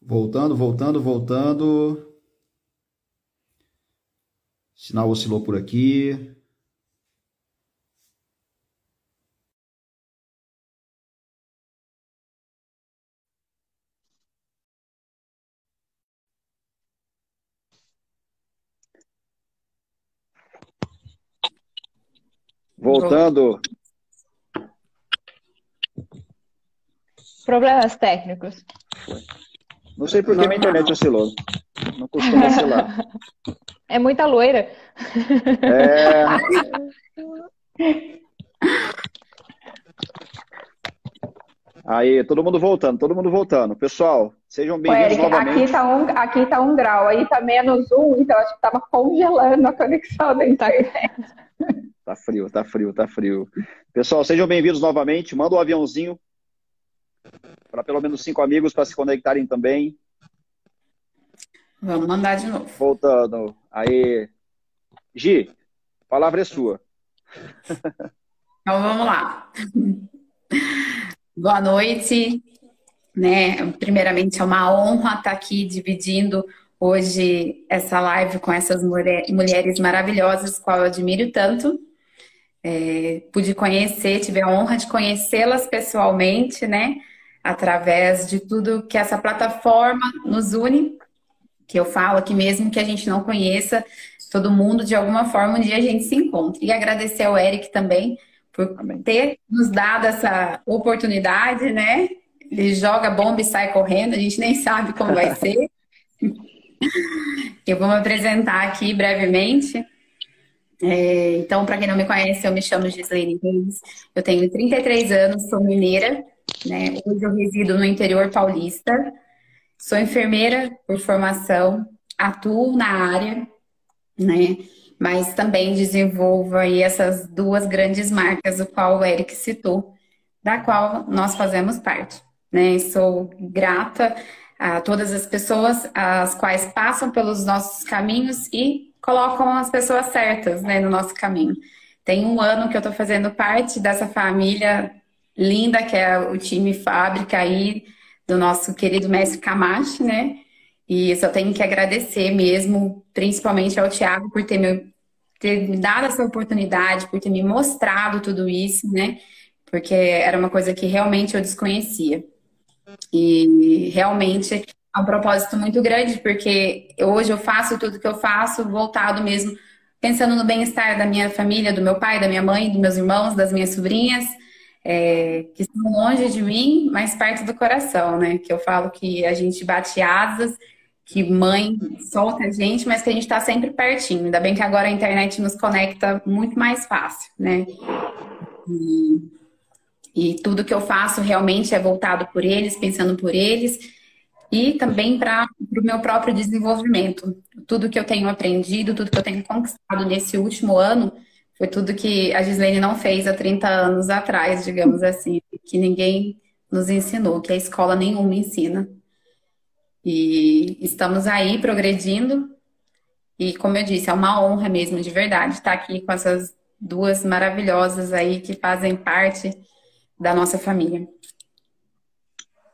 Voltando, voltando, voltando. Sinal oscilou por aqui. Voltando. Problemas técnicos. Não sei por que minha internet oscilou. Não costuma oscilar. É muita loira. É. Aí, todo mundo voltando, todo mundo voltando. Pessoal, sejam bem-vindos novamente. Aqui tá, um, aqui tá um grau, aí tá menos um, então acho que tava congelando a conexão da internet. Tá frio, tá frio, tá frio. Pessoal, sejam bem-vindos novamente. Manda um aviãozinho para pelo menos cinco amigos para se conectarem também. Vamos mandar de novo. Voltando. Aí. Gi, a palavra é sua. Então vamos lá. Boa noite. Né? Primeiramente é uma honra estar aqui dividindo hoje essa live com essas mulheres maravilhosas, qual eu admiro tanto. É, pude conhecer, tive a honra de conhecê-las pessoalmente, né? Através de tudo que essa plataforma nos une, que eu falo aqui mesmo que a gente não conheça todo mundo, de alguma forma um dia a gente se encontra. E agradecer ao Eric também por ter nos dado essa oportunidade, né? Ele joga bomba e sai correndo, a gente nem sabe como vai ser. eu vou me apresentar aqui brevemente. É, então, para quem não me conhece, eu me chamo Gislaine Reis, eu tenho 33 anos, sou mineira, né? Hoje eu resido no interior paulista, sou enfermeira por formação, atuo na área, né? Mas também desenvolvo aí essas duas grandes marcas, o qual o Eric citou, da qual nós fazemos parte, né? Sou grata a todas as pessoas as quais passam pelos nossos caminhos e colocam as pessoas certas né, no nosso caminho. Tem um ano que eu estou fazendo parte dessa família linda, que é o time Fábrica aí, do nosso querido mestre Camacho, né? E eu só tenho que agradecer mesmo, principalmente ao Tiago, por ter me, ter me dado essa oportunidade, por ter me mostrado tudo isso, né? Porque era uma coisa que realmente eu desconhecia. E realmente é um propósito muito grande, porque hoje eu faço tudo que eu faço voltado mesmo, pensando no bem-estar da minha família, do meu pai, da minha mãe, dos meus irmãos, das minhas sobrinhas, é, que estão longe de mim, mas perto do coração, né? Que eu falo que a gente bate asas, que mãe solta a gente, mas que a gente está sempre pertinho. Ainda bem que agora a internet nos conecta muito mais fácil, né? E, e tudo que eu faço realmente é voltado por eles, pensando por eles e também para o meu próprio desenvolvimento. Tudo que eu tenho aprendido, tudo que eu tenho conquistado nesse último ano, foi tudo que a Gislene não fez há 30 anos atrás, digamos assim, que ninguém nos ensinou, que a escola nenhuma ensina. E estamos aí progredindo. E como eu disse, é uma honra mesmo, de verdade, estar aqui com essas duas maravilhosas aí que fazem parte da nossa família.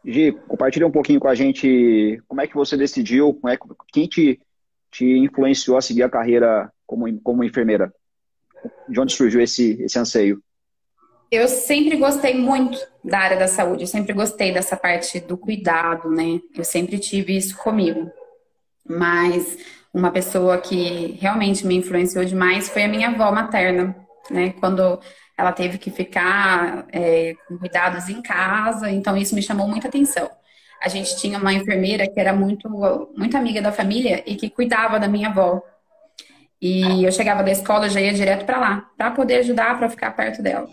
Gi, compartilha um pouquinho com a gente como é que você decidiu, como é, quem te, te influenciou a seguir a carreira como, como enfermeira? De onde surgiu esse, esse anseio? Eu sempre gostei muito da área da saúde, eu sempre gostei dessa parte do cuidado, né? Eu sempre tive isso comigo. Mas uma pessoa que realmente me influenciou demais foi a minha avó materna, né? Quando ela teve que ficar é, com cuidados em casa, então isso me chamou muita atenção. A gente tinha uma enfermeira que era muito, muito amiga da família e que cuidava da minha avó. E eu chegava da escola, já ia direto para lá, para poder ajudar, para ficar perto dela.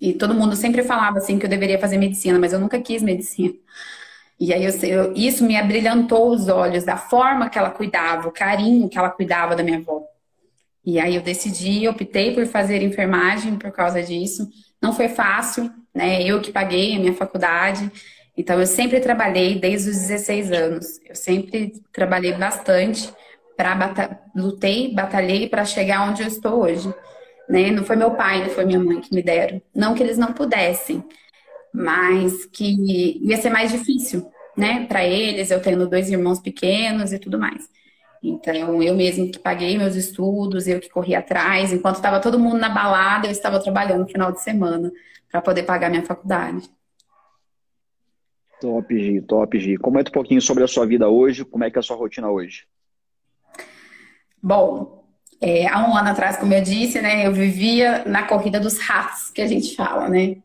E todo mundo sempre falava assim que eu deveria fazer medicina, mas eu nunca quis medicina. E aí eu, eu, isso me abrilhantou os olhos da forma que ela cuidava, o carinho que ela cuidava da minha avó. E aí eu decidi, optei por fazer enfermagem por causa disso. Não foi fácil, né? Eu que paguei a minha faculdade. Então eu sempre trabalhei desde os 16 anos. Eu sempre trabalhei bastante para bata lutei, batalhei para chegar onde eu estou hoje. Né? Não foi meu pai, não foi minha mãe que me deram. Não que eles não pudessem. mas que ia ser mais difícil, né, para eles, eu tendo dois irmãos pequenos e tudo mais. Então, eu mesmo que paguei meus estudos, eu que corri atrás, enquanto estava todo mundo na balada, eu estava trabalhando no final de semana para poder pagar minha faculdade. Top, Gi, top, Gi. Comenta um pouquinho sobre a sua vida hoje, como é que é a sua rotina hoje? Bom, é, há um ano atrás, como eu disse, né, eu vivia na corrida dos ratos, que a gente fala, né?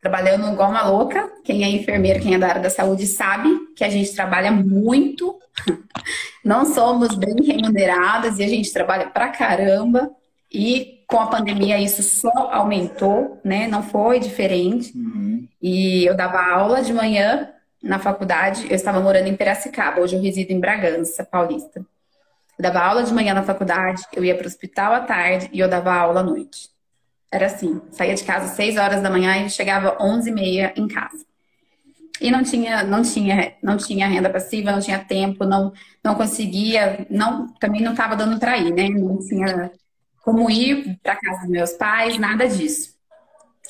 Trabalhando igual uma louca. Quem é enfermeiro, quem é da área da saúde, sabe que a gente trabalha muito. Não somos bem remuneradas e a gente trabalha pra caramba. E com a pandemia isso só aumentou, né? Não foi diferente. Uhum. E eu dava aula de manhã na faculdade. Eu estava morando em Piracicaba, hoje eu resido em Bragança, Paulista. Eu dava aula de manhã na faculdade, eu ia para o hospital à tarde e eu dava aula à noite. Era assim, saía de casa às 6 horas da manhã e chegava 11 e meia em casa. E não tinha, não tinha, não tinha renda passiva, não tinha tempo, não, não conseguia, não, também não estava dando para ir, né? Não tinha como ir para casa dos meus pais, nada disso.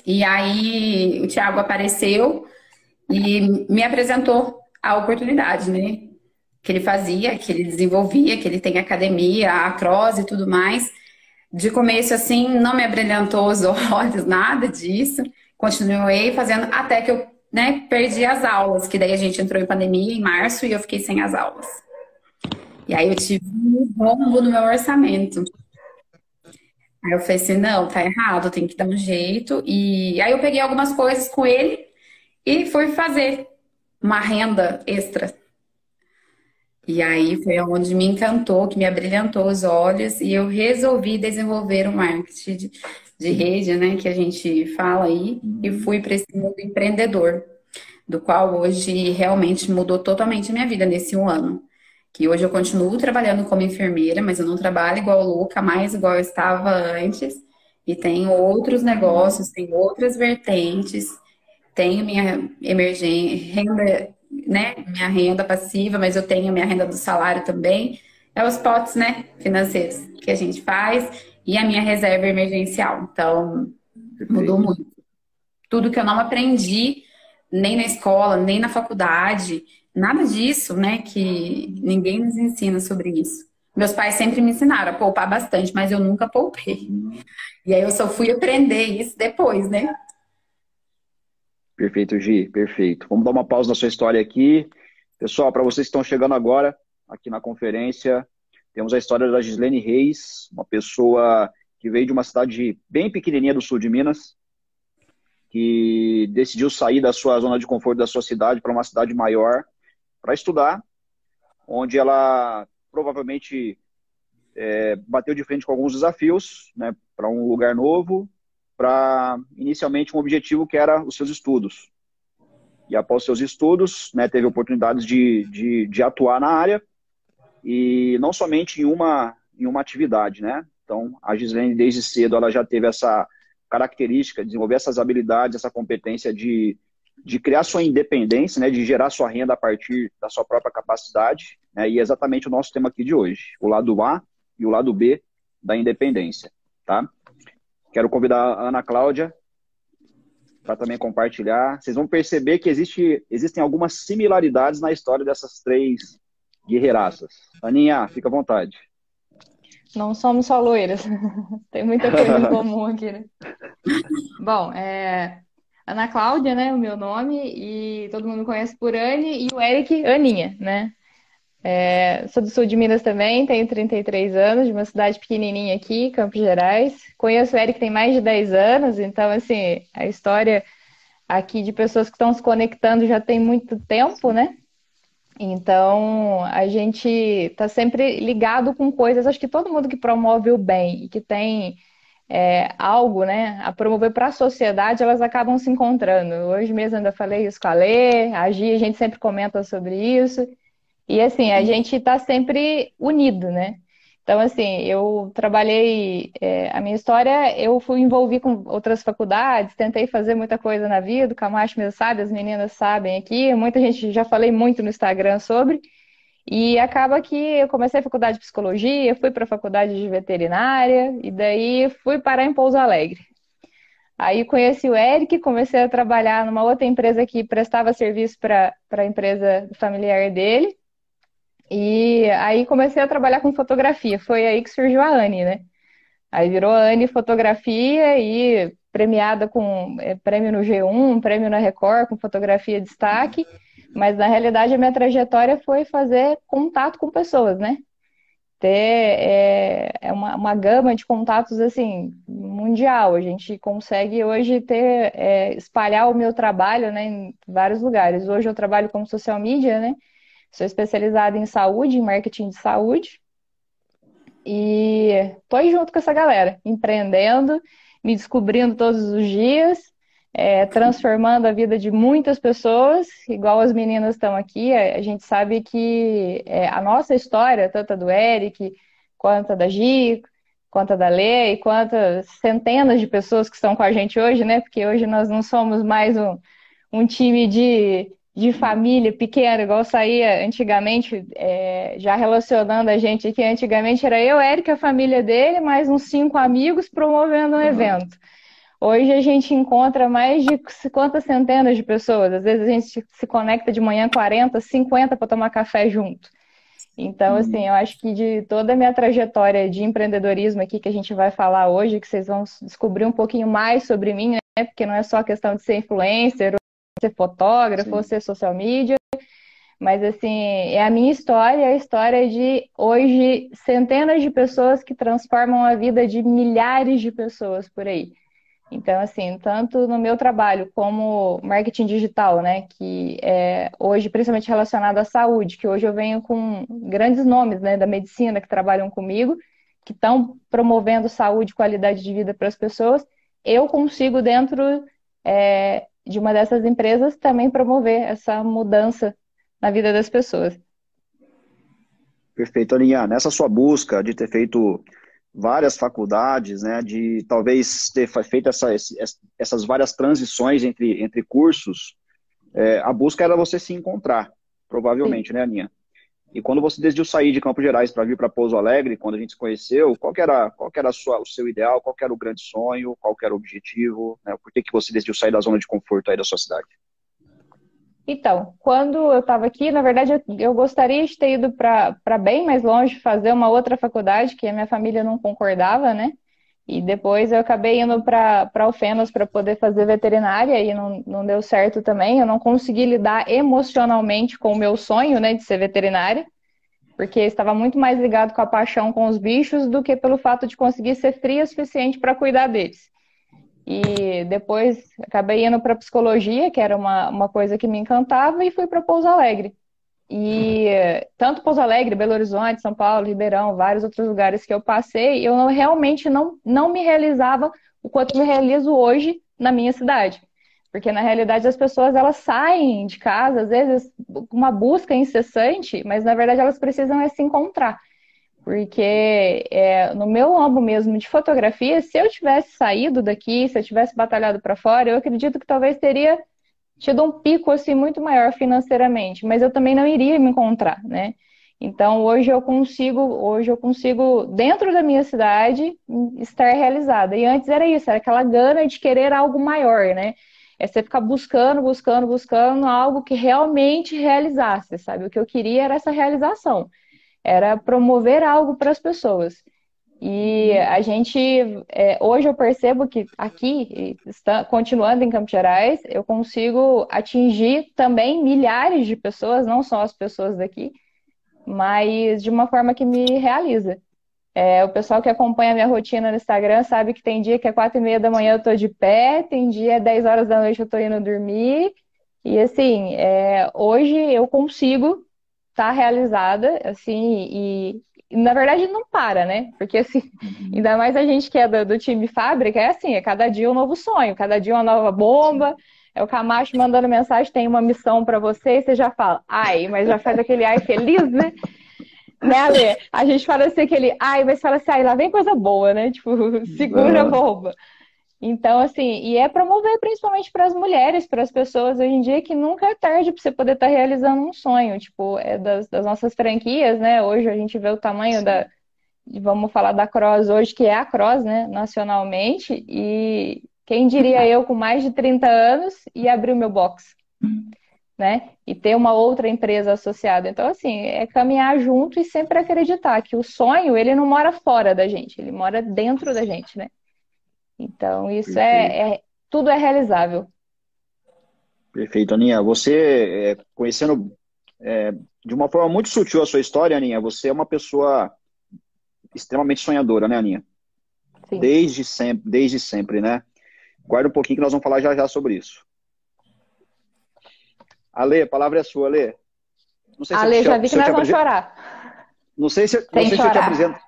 E aí o Tiago apareceu e me apresentou a oportunidade, né? Que ele fazia, que ele desenvolvia, que ele tem academia, a e tudo mais. De começo, assim, não me abrilhantou os olhos, nada disso. Continuei fazendo até que eu né, perdi as aulas, que daí a gente entrou em pandemia em março e eu fiquei sem as aulas. E aí eu tive um rombo no meu orçamento. Aí eu falei assim, não, tá errado, tem que dar um jeito. E aí eu peguei algumas coisas com ele e fui fazer uma renda extra. E aí foi onde me encantou, que me abrilhantou os olhos e eu resolvi desenvolver o marketing de, de rede, né, que a gente fala aí, e fui para esse mundo empreendedor, do qual hoje realmente mudou totalmente a minha vida nesse um ano que hoje eu continuo trabalhando como enfermeira, mas eu não trabalho igual o Luca, mais igual eu estava antes. E tenho outros negócios, tenho outras vertentes, tenho minha emergência, renda, né? Minha renda passiva, mas eu tenho minha renda do salário também. É os potes, né? Financeiros que a gente faz e a minha reserva emergencial. Então, mudou muito. Tudo que eu não aprendi nem na escola, nem na faculdade, Nada disso, né? Que ninguém nos ensina sobre isso. Meus pais sempre me ensinaram a poupar bastante, mas eu nunca poupei. E aí eu só fui aprender isso depois, né? Perfeito, Gi, perfeito. Vamos dar uma pausa na sua história aqui. Pessoal, para vocês que estão chegando agora aqui na conferência, temos a história da Gislene Reis, uma pessoa que veio de uma cidade bem pequenininha do sul de Minas, que decidiu sair da sua zona de conforto da sua cidade para uma cidade maior para estudar, onde ela provavelmente é, bateu de frente com alguns desafios, né, para um lugar novo, para inicialmente um objetivo que era os seus estudos. E após seus estudos, né, teve oportunidades de, de, de, atuar na área e não somente em uma, em uma atividade, né? Então, a Gislene, desde cedo, ela já teve essa característica, desenvolver essas habilidades, essa competência de, de criar sua independência, né, de gerar sua renda a partir da sua própria capacidade, né, e é exatamente o nosso tema aqui de hoje, o lado A e o lado B da independência, tá? Quero convidar a Ana Cláudia para também compartilhar. Vocês vão perceber que existe, existem algumas similaridades na história dessas três guerreiraças. Aninha, fica à vontade. Não somos só loiras. Tem muita coisa em comum aqui, né? Bom, é, Ana Cláudia, né, o meu nome, e todo mundo me conhece por Anne, e o Eric, Aninha, né? É, sou do sul de Minas também, tenho 33 anos, de uma cidade pequenininha aqui, Campos Gerais. Conheço o Eric tem mais de 10 anos, então, assim, a história aqui de pessoas que estão se conectando já tem muito tempo, né? Então, a gente está sempre ligado com coisas. Acho que todo mundo que promove o bem e que tem é, algo né, a promover para a sociedade, elas acabam se encontrando. Hoje mesmo ainda falei isso com a Lê, a Gi, a gente sempre comenta sobre isso. E assim, a gente está sempre unido, né? Então, assim, eu trabalhei, é, a minha história, eu fui envolver com outras faculdades, tentei fazer muita coisa na vida, o Camacho mesmo sabe, as meninas sabem aqui, muita gente já falei muito no Instagram sobre, e acaba que eu comecei a faculdade de psicologia, fui para a faculdade de veterinária e daí fui parar em Pouso Alegre. Aí conheci o Eric, comecei a trabalhar numa outra empresa que prestava serviço para a empresa familiar dele. E aí comecei a trabalhar com fotografia. Foi aí que surgiu a Anne, né? Aí virou Anne Fotografia e premiada com é, prêmio no G1, prêmio na Record, com fotografia de destaque. Mas na realidade a minha trajetória foi fazer contato com pessoas, né? ter é, é uma, uma, gama de contatos assim mundial. A gente consegue hoje ter é, espalhar o meu trabalho né, em vários lugares. Hoje eu trabalho como social media, né? Sou especializada em saúde, em marketing de saúde. E tô junto com essa galera, empreendendo, me descobrindo todos os dias é, transformando a vida de muitas pessoas, igual as meninas estão aqui. A, gente sabe que é, a nossa história, tanto a do Eric, quanto a da Gi, quanto a da Lê, e quantas centenas de pessoas que estão com a gente hoje, né? Porque hoje nós não somos mais um, um time de, de família pequena, igual saía antigamente, é, já relacionando a gente aqui. Antigamente era eu, Eric, a família dele, mais uns cinco amigos promovendo um uhum. evento. Hoje a gente encontra mais de quantas centenas de pessoas. Às vezes a gente se conecta de manhã 40, 50 para tomar café junto. Então, uhum. assim, eu acho que de toda a minha trajetória de empreendedorismo aqui que a gente vai falar hoje, que vocês vão descobrir um pouquinho mais sobre mim, né? Porque não é só questão de ser influencer, ser fotógrafo, Sim. ou ser social media, mas assim, é a minha história, a história de hoje centenas de pessoas que transformam a vida de milhares de pessoas por aí. Então, assim, tanto no meu trabalho como marketing digital, né, que é hoje principalmente relacionado à saúde, que hoje eu venho com grandes nomes, né, da medicina que trabalham comigo, que estão promovendo saúde e qualidade de vida para as pessoas, eu consigo dentro é, de uma dessas empresas também promover essa mudança na vida das pessoas. Perfeito, Aninha. Nessa sua busca de ter feito várias faculdades, né, de talvez ter feito essa, essas várias transições entre, entre cursos, é, a busca era você se encontrar, provavelmente, Sim. né, Aninha? E quando você decidiu sair de Campos Gerais para vir para Pouso Alegre, quando a gente se conheceu, qual era, qual era sua, o seu ideal, qual era o grande sonho, qual era o objetivo, né? Por que, que você decidiu sair da zona de conforto aí da sua cidade? Então, quando eu estava aqui, na verdade, eu, eu, gostaria de ter ido para bem mais longe, fazer uma outra faculdade, que a minha família não concordava, né? E depois eu acabei indo para Alfenas para poder fazer veterinária e não, não deu certo também. Eu não consegui lidar emocionalmente com o meu sonho, né, de ser veterinária, porque estava muito mais ligado com a paixão com os bichos do que pelo fato de conseguir ser fria o suficiente para cuidar deles. E depois acabei indo para psicologia, que era uma, uma coisa que me encantava, e fui para Pouso Alegre. E tanto Pouso Alegre, Belo Horizonte, São Paulo, Ribeirão, vários outros lugares que eu passei, eu não, realmente não, não me realizava o quanto me realizo hoje na minha cidade. Porque na realidade as pessoas elas saem de casa, às vezes, com uma busca incessante, mas na verdade elas precisam é se encontrar. Porque é, no meu âmbito mesmo de fotografia, se eu tivesse saído daqui, se eu tivesse batalhado para fora, eu acredito que talvez teria tido um pico assim muito maior financeiramente, mas eu também não iria me encontrar, né? Então hoje eu consigo, hoje eu consigo dentro da minha cidade estar realizada. E antes era isso, era aquela gana de querer algo maior, né? É você ficar buscando, buscando, buscando algo que realmente realizasse, sabe? O que eu queria era essa realização era promover algo para as pessoas. E a gente, é, hoje eu percebo que aqui, está, continuando em Campos Gerais, eu consigo atingir também milhares de pessoas, não só as pessoas daqui, mas de uma forma que me realiza. É, o pessoal que acompanha a minha rotina no Instagram sabe que tem dia que é quatro e meia da manhã eu tô de pé, tem dia é 10 horas da noite eu tô indo dormir. E assim, é, hoje eu consigo tá realizada, assim, e, na verdade não para, né? Porque assim, uhum. ainda mais a gente que é do, do, time fábrica, é assim, é cada dia um novo sonho, cada dia uma nova bomba. É o Camacho mandando mensagem, tem uma missão para você, e você já fala, ai, mas já faz aquele ai feliz, né? né, Ale? A gente fala assim, aquele ai, mas fala assim, ai, lá vem coisa boa, né? Tipo, segura a bomba. Então, assim, e é promover principalmente para as mulheres, para as pessoas hoje em dia, que nunca é tarde para você poder estar tá realizando um sonho. Tipo, é das, das, nossas franquias, né? Hoje a gente vê o tamanho Sim. da. Vamos falar da Cross hoje, que é a Cross, né? Nacionalmente. E Quem diria eu, com mais de 30 anos, e abrir o meu box, né? E ter uma outra empresa associada. Então, assim, é caminhar junto e sempre acreditar que o sonho, ele não mora fora da gente, ele mora dentro da gente, né? Então, isso é, é, tudo é realizável. Perfeito, Aninha. Você, é, conhecendo é, de uma forma muito sutil a sua história, Aninha, você é uma pessoa extremamente sonhadora, né, Aninha? Sim. Desde sempre, desde sempre, né? Guarda um pouquinho que nós vamos falar já já sobre isso. Ale, a palavra é sua, Ale. Não sei se Ale, eu, já vi que nós vamos chorar. Não sei se, não sei se eu te apresento.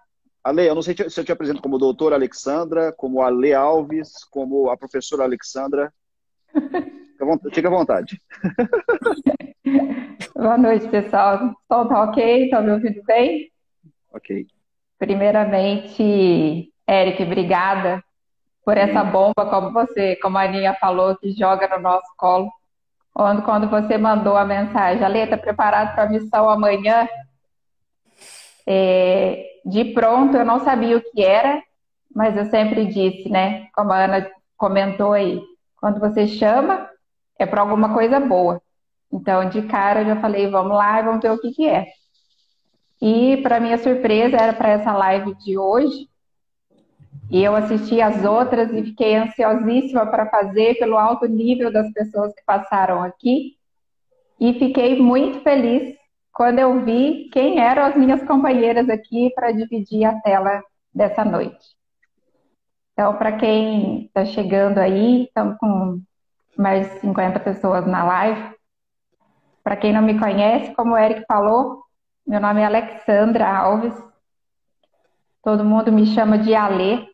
Ale, eu não sei se eu te apresento como doutora Alexandra, como Ale Alves, como a professora Alexandra. Fica à vontade. Boa noite, pessoal. O som tá ok? Estão me ouvindo bem? Ok. Primeiramente, Eric, obrigada por essa bomba, como você, como a Aninha falou, que joga no nosso colo. Quando, quando você mandou a mensagem, Ale, está preparado para a missão amanhã? É, de pronto, eu não sabia o que era, mas eu sempre disse, né? Como a Ana comentou aí, quando você chama, é para alguma coisa boa. Então, de cara, eu já falei, vamos lá, vamos ver o que, que é. E, para minha surpresa, era para essa live de hoje. E eu assisti as outras e fiquei ansiosíssima para fazer pelo alto nível das pessoas que passaram aqui. E fiquei muito feliz quando eu vi quem eram as minhas companheiras aqui para dividir a tela dessa noite. Então, para quem está chegando aí, estamos com mais de 50 pessoas na live. Para quem não me conhece, como o Eric falou, meu nome é Alexandra Alves. Todo mundo me chama de Ale.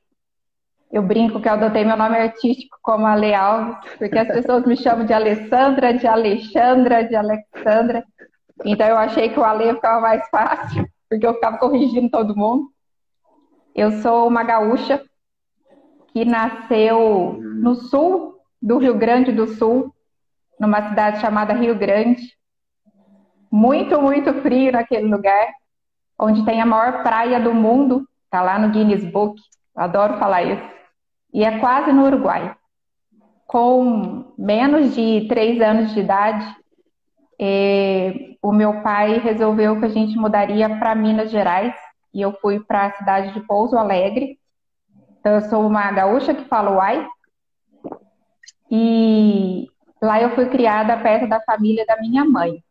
Eu brinco que eu adotei meu nome artístico como Ale Alves, porque as pessoas me chamam de Alessandra, de Alexandra, de Alexandra. Então eu achei que o Ale ficava mais fácil, porque eu ficava corrigindo todo mundo. Eu sou uma gaúcha que nasceu no sul do Rio Grande do Sul, numa cidade chamada Rio Grande. Muito, muito frio naquele lugar, onde tem a maior praia do mundo, tá lá no Guinness Book. Eu adoro falar isso. E é quase no Uruguai. Com menos de três anos de idade, eh, o meu pai resolveu que a gente mudaria para Minas Gerais e eu fui para a cidade de Pouso Alegre. Então, eu sou uma gaúcha que fala uai, e lá eu fui criada perto da família da minha mãe.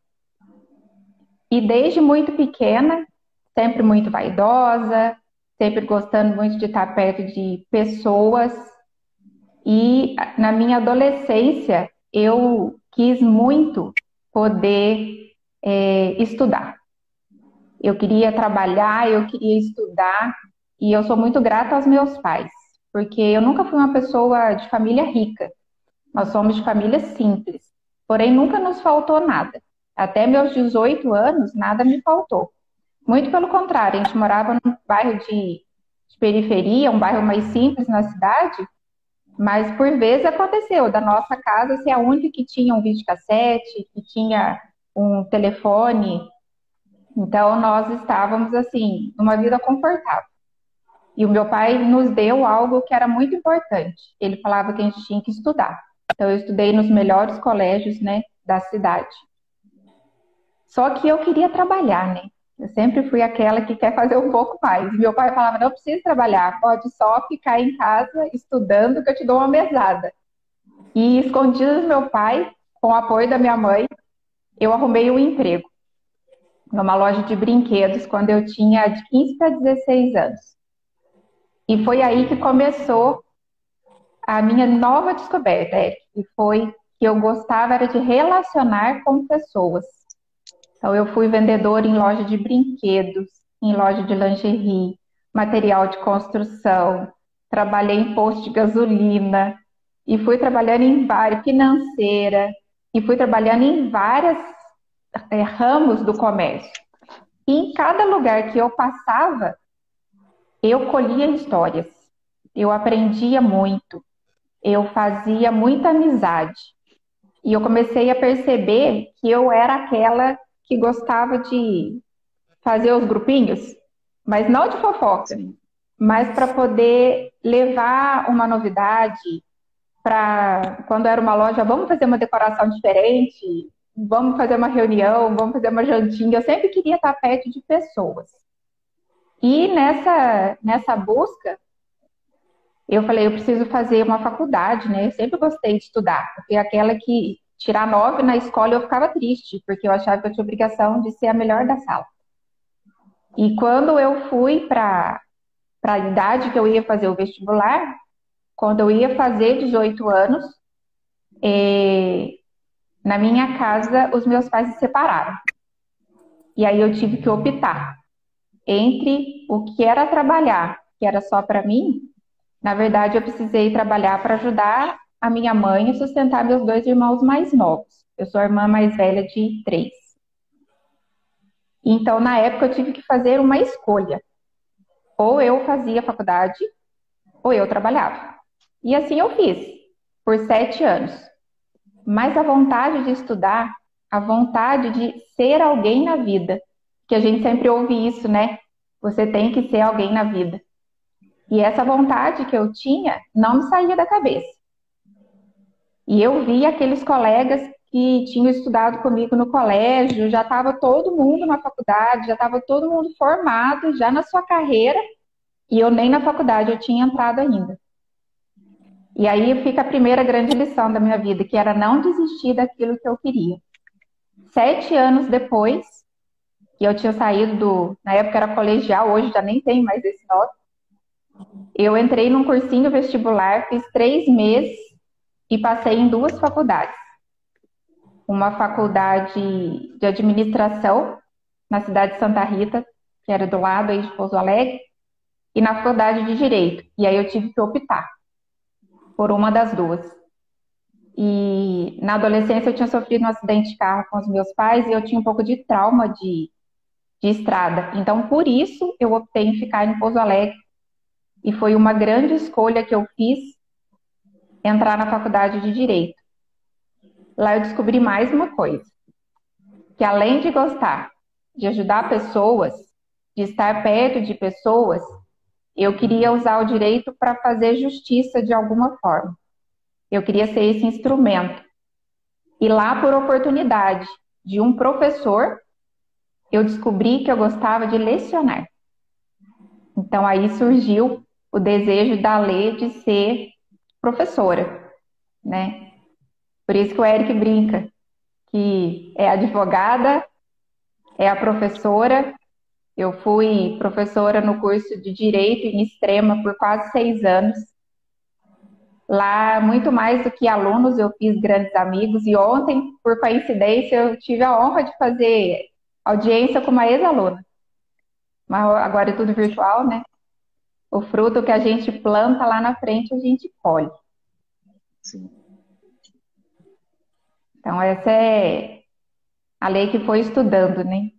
E desde muito pequena, sempre muito vaidosa, sempre gostando muito de estar perto de pessoas. E na minha adolescência, eu quis muito poder é, estudar. Eu queria trabalhar, eu queria estudar, e eu sou muito grata aos meus pais, porque eu nunca fui uma pessoa de família rica. Nós somos de família simples, porém nunca nos faltou nada. Até meus 18 anos, nada me faltou. Muito pelo contrário, a gente morava num bairro de, de periferia, um bairro mais simples na cidade, mas por vezes aconteceu da nossa casa ser a única que tinha um videocassete, que tinha um telefone. Então nós estávamos assim, numa vida confortável. E o meu pai nos deu algo que era muito importante. Ele falava que a gente tinha que estudar. Então, eu estudei nos melhores colégios, né, da cidade. Só que eu queria trabalhar, né? Eu sempre fui aquela que quer fazer um pouco mais. Meu pai falava: não precisa trabalhar, pode só ficar em casa estudando que eu te dou uma mesada. E escondido do meu pai, com o apoio da minha mãe, eu arrumei um emprego numa loja de brinquedos quando eu tinha de 15 para 16 anos. E foi aí que começou a minha nova descoberta, Eric, que foi que eu gostava era de relacionar com pessoas. Então, eu fui vendedora em loja de brinquedos, em loja de lingerie, material de construção, trabalhei em posto de gasolina, e fui trabalhando em várias, financeira, e fui trabalhando em vários é, ramos do comércio. E em cada lugar que eu passava, eu colhia histórias, eu aprendia muito, eu fazia muita amizade. E eu comecei a perceber que eu era aquela que gostava de fazer os grupinhos, mas não de fofoca, mas para poder levar uma novidade, para quando era uma loja, vamos fazer uma decoração diferente, vamos fazer uma reunião, vamos fazer uma jantinha. Eu sempre queria estar perto de pessoas. E nessa, nessa busca, eu falei, eu preciso fazer uma faculdade, né? Eu sempre gostei de estudar, porque aquela que tirar nove na escola eu ficava triste, porque eu achava que eu tinha obrigação de ser a melhor da sala. E quando eu fui para a idade que eu ia fazer o vestibular, quando eu ia fazer 18 anos, eh, na minha casa os meus pais se separaram. E aí eu tive que optar entre o que era trabalhar, que era só para mim. Na verdade, eu precisei trabalhar para ajudar a minha mãe a sustentar meus dois irmãos mais novos. Eu sou a irmã mais velha de três. Então, na época, eu tive que fazer uma escolha. Ou eu fazia faculdade, ou eu trabalhava. E assim eu fiz, por sete anos. Mas a vontade de estudar, a vontade de ser alguém na vida, que a gente sempre ouve isso, né? Você tem que ser alguém na vida. E essa vontade que eu tinha não me saía da cabeça. E eu vi aqueles colegas que tinham estudado comigo no colégio, já estava todo mundo na faculdade, já estava todo mundo formado, já na sua carreira, e eu nem na faculdade eu tinha entrado ainda. E aí fica a primeira grande lição da minha vida, que era não desistir daquilo que eu queria. Sete anos depois, que eu tinha saído do. Na época era colegial, hoje já nem tem mais esse nome. Eu entrei num cursinho vestibular, fiz três meses e passei em duas faculdades. Uma faculdade de administração, na cidade de Santa Rita, que era do lado aí de Pouso Alegre, e na faculdade de Direito. E aí eu tive que optar por uma das duas. E na adolescência eu tinha sofrido um acidente de carro com os meus pais e eu tinha um pouco de trauma de, de estrada. Então, por isso, eu optei em ficar em Pouso Alegre. E foi uma grande escolha que eu fiz entrar na faculdade de Direito. Lá eu descobri mais uma coisa. Que além de gostar de ajudar pessoas, de estar perto de pessoas, eu queria usar o direito para fazer justiça de alguma forma. Eu queria ser esse instrumento. E lá, por oportunidade de um professor, eu descobri que eu gostava de lecionar. Então aí surgiu o desejo da Lê de ser professora, né? Por isso que o Eric brinca que é advogada, é a professora eu fui professora no curso de Direito em Extrema por quase seis anos. Lá, muito mais do que alunos, eu fiz grandes amigos. E ontem, por coincidência, eu tive a honra de fazer audiência com uma ex-aluna. Mas agora é tudo virtual, né? O fruto que a gente planta lá na frente, a gente colhe. Sim. Então, essa é a lei que foi estudando, né?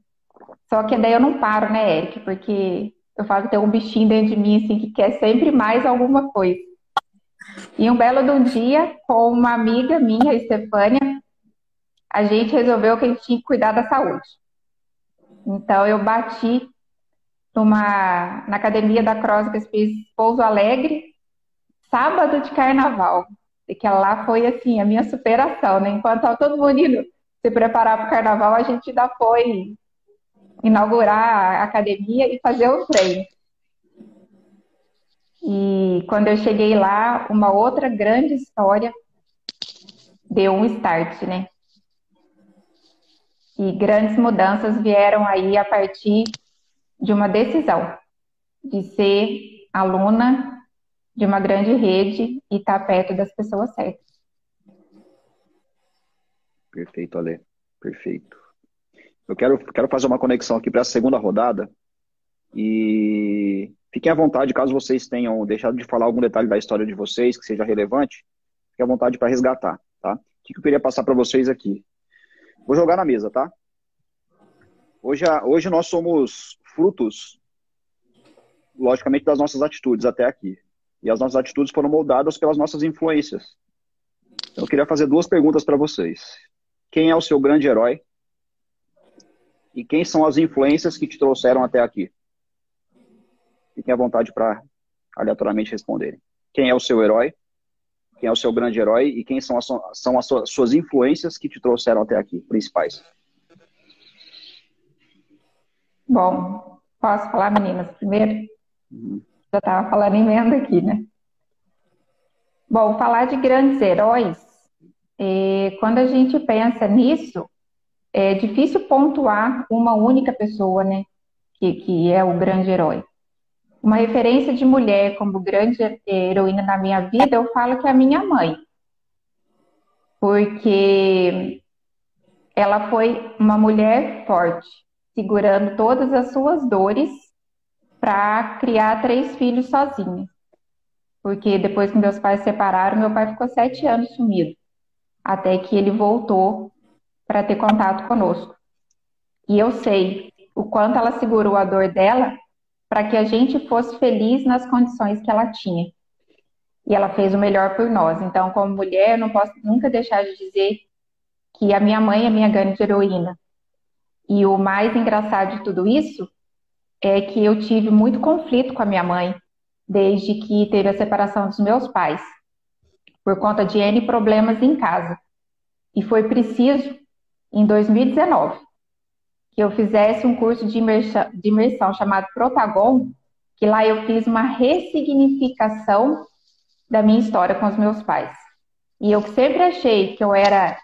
Só que daí eu não paro, né, Eric? Porque eu falo que tem um bichinho dentro de mim, assim, que quer sempre mais alguma coisa. E um belo de um dia, com uma amiga minha, a Estefânia, a gente resolveu que a gente tinha que cuidar da saúde. Então eu bati numa, na academia da Cross que fiz Pouso Alegre, sábado de carnaval. E que lá foi assim, a minha superação, né? Enquanto estava todo mundo se preparar para o carnaval, a gente ainda foi inaugurar a academia e fazer o treino. E quando eu cheguei lá, uma outra grande história deu um start, né? E grandes mudanças vieram aí a partir de uma decisão de ser aluna de uma grande rede e estar tá perto das pessoas certas. Perfeito, Ale. Perfeito. Eu quero, quero fazer uma conexão aqui para a segunda rodada. E fiquem à vontade, caso vocês tenham deixado de falar algum detalhe da história de vocês que seja relevante, fiquem à vontade para resgatar, tá? O que eu queria passar para vocês aqui? Vou jogar na mesa, tá? Hoje, hoje nós somos frutos, logicamente, das nossas atitudes até aqui. E as nossas atitudes foram moldadas pelas nossas influências. Então, eu queria fazer duas perguntas para vocês. Quem é o seu grande herói e quem são as influências que te trouxeram até aqui? Fiquem à vontade para aleatoriamente responderem. Quem é o seu herói quem é o seu grande herói e quem são as, são as suas influências que te trouxeram até aqui, principais. Bom, posso falar, meninas, primeiro? Já estava falando emenda aqui, né? Bom, falar de grandes heróis, é, quando a gente pensa nisso, é difícil pontuar uma única pessoa, né? Que, que é o grande herói. Uma referência de mulher como grande heroína na minha vida, eu falo que é a minha mãe. Porque ela foi uma mulher forte, segurando todas as suas dores para criar três filhos sozinha porque depois que meus pais se separaram, meu pai ficou sete anos sumido, até que ele voltou para ter contato conosco. E eu sei o quanto ela segurou a dor dela para que a gente fosse feliz nas condições que ela tinha. E ela fez o melhor por nós. Então, como mulher, eu não posso nunca deixar de dizer que a minha mãe é minha grande heroína. E o mais engraçado de tudo isso é que eu tive muito conflito com a minha mãe desde que teve a separação dos meus pais, por conta de N problemas em casa. E foi preciso, em 2019, que eu fizesse um curso de imersão, de imersão chamado Protagon, que lá eu fiz uma ressignificação da minha história com os meus pais. E eu sempre achei que eu era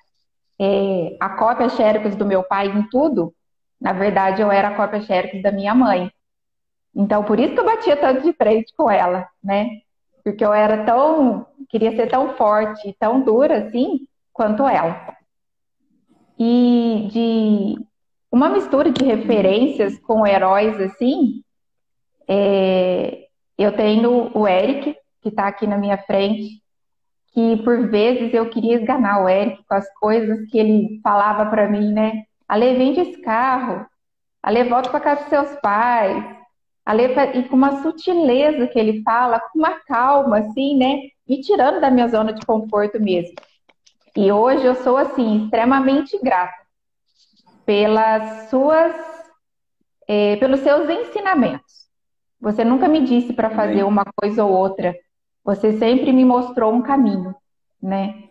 é, a cópia xerox do meu pai em tudo, na verdade eu era a cópia xerox da minha mãe. Então, por isso que eu batia tanto de frente com ela, né? Porque eu era tão, queria ser tão forte, tão dura assim, quanto ela. E de uma mistura de referências com heróis assim, é, eu tenho o Eric, que está aqui na minha frente, que por vezes eu queria esganar o Eric com as coisas que ele falava para mim, né? Ale, vende esse carro. Ale, volta para casa dos seus pais a letra, e com uma sutileza que ele fala, com uma calma, assim, né? Me tirando da minha zona de conforto mesmo. E hoje eu sou, assim, extremamente grata pelas suas, é, pelos seus ensinamentos. Você nunca me disse para fazer uma coisa ou outra. Você sempre me mostrou um caminho, né?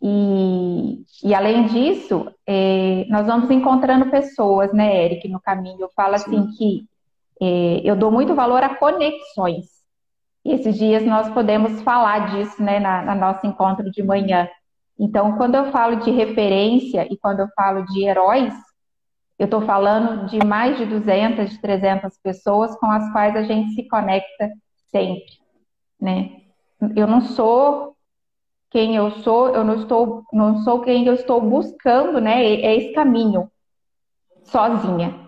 E, e além disso, é, nós vamos encontrando pessoas, né, Eric, no caminho. Eu falo Sim. assim que é, eu dou muito valor a conexões. E esses dias nós podemos falar disso, né, na, na nosso encontro de manhã. Então, quando eu falo de referência e quando eu falo de heróis, eu estou falando de mais de 200, de 300 pessoas com as quais a gente se conecta sempre, né? Eu não sou quem eu sou, eu não estou, não sou quem eu estou buscando, né? É esse caminho sozinha.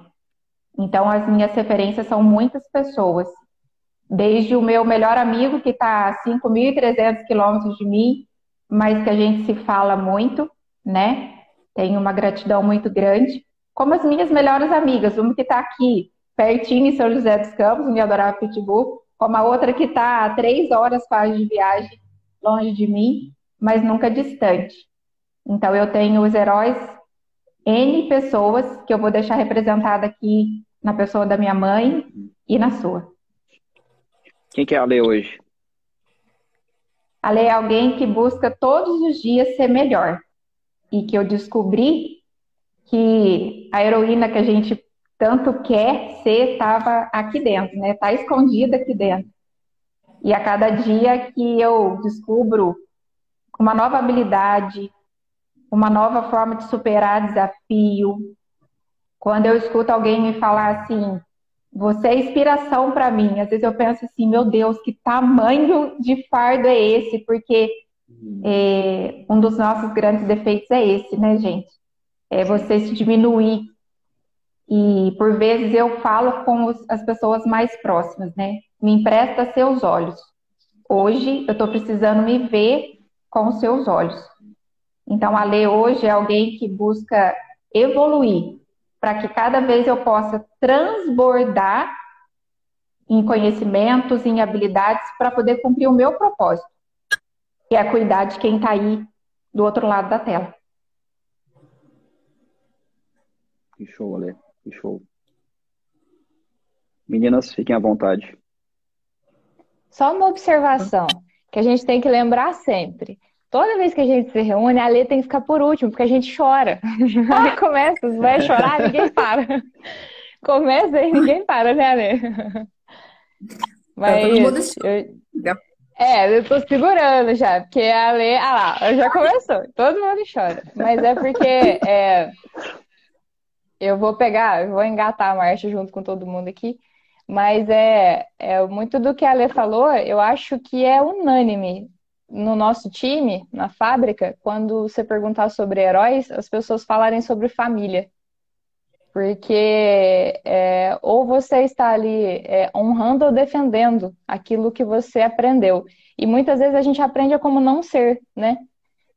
Então, as minhas referências são muitas pessoas. Desde o meu melhor amigo, que está a 5.300 quilômetros de mim, mas que a gente se fala muito, né? Tenho uma gratidão muito grande. Como as minhas melhores amigas, uma que está aqui, pertinho em São José dos Campos, me adorava Pitbull, como a outra que está a três horas quase de viagem longe de mim, mas nunca distante. Então, eu tenho os heróis N pessoas que eu vou deixar representada aqui na pessoa da minha mãe e na sua. Quem que é a Lê hoje? A Lê é alguém que busca todos os dias ser melhor. E que eu descobri que a heroína que a gente tanto quer ser estava aqui dentro, né? Está escondida aqui dentro. E a cada dia que eu descubro uma nova habilidade, uma nova forma de superar desafio, quando eu escuto alguém me falar assim, você é inspiração para mim, às vezes eu penso assim, meu Deus, que tamanho de fardo é esse? Porque é, um dos nossos grandes defeitos é esse, né, gente? É você se diminuir. E por vezes eu falo com os, as pessoas mais próximas, né? Me empresta seus olhos. Hoje eu estou precisando me ver com os seus olhos. Então, a Lê hoje é alguém que busca evoluir, para que cada vez eu possa transbordar em conhecimentos, em habilidades, para poder cumprir o meu propósito, que é cuidar de quem está aí do outro lado da tela. Que show, Ale. Show. Meninas, fiquem à vontade. Só uma observação. que a gente tem que lembrar sempre. Toda vez que a gente se reúne, a Lê tem que ficar por último, porque a gente chora. Aí começa, vai chorar, ninguém para. Começa e ninguém para, né, Lê? Mas eu, é, eu tô segurando já, porque a Lê, ah lá, já começou, todo mundo chora. Mas é porque é, eu vou pegar, eu vou engatar a marcha junto com todo mundo aqui. Mas é, é muito do que a Lê falou, eu acho que é unânime no nosso time, na fábrica, quando você perguntar sobre heróis, as pessoas falarem sobre família. Porque é, ou você está ali é, honrando ou defendendo aquilo que você aprendeu. E muitas vezes a gente aprende a como não ser, né?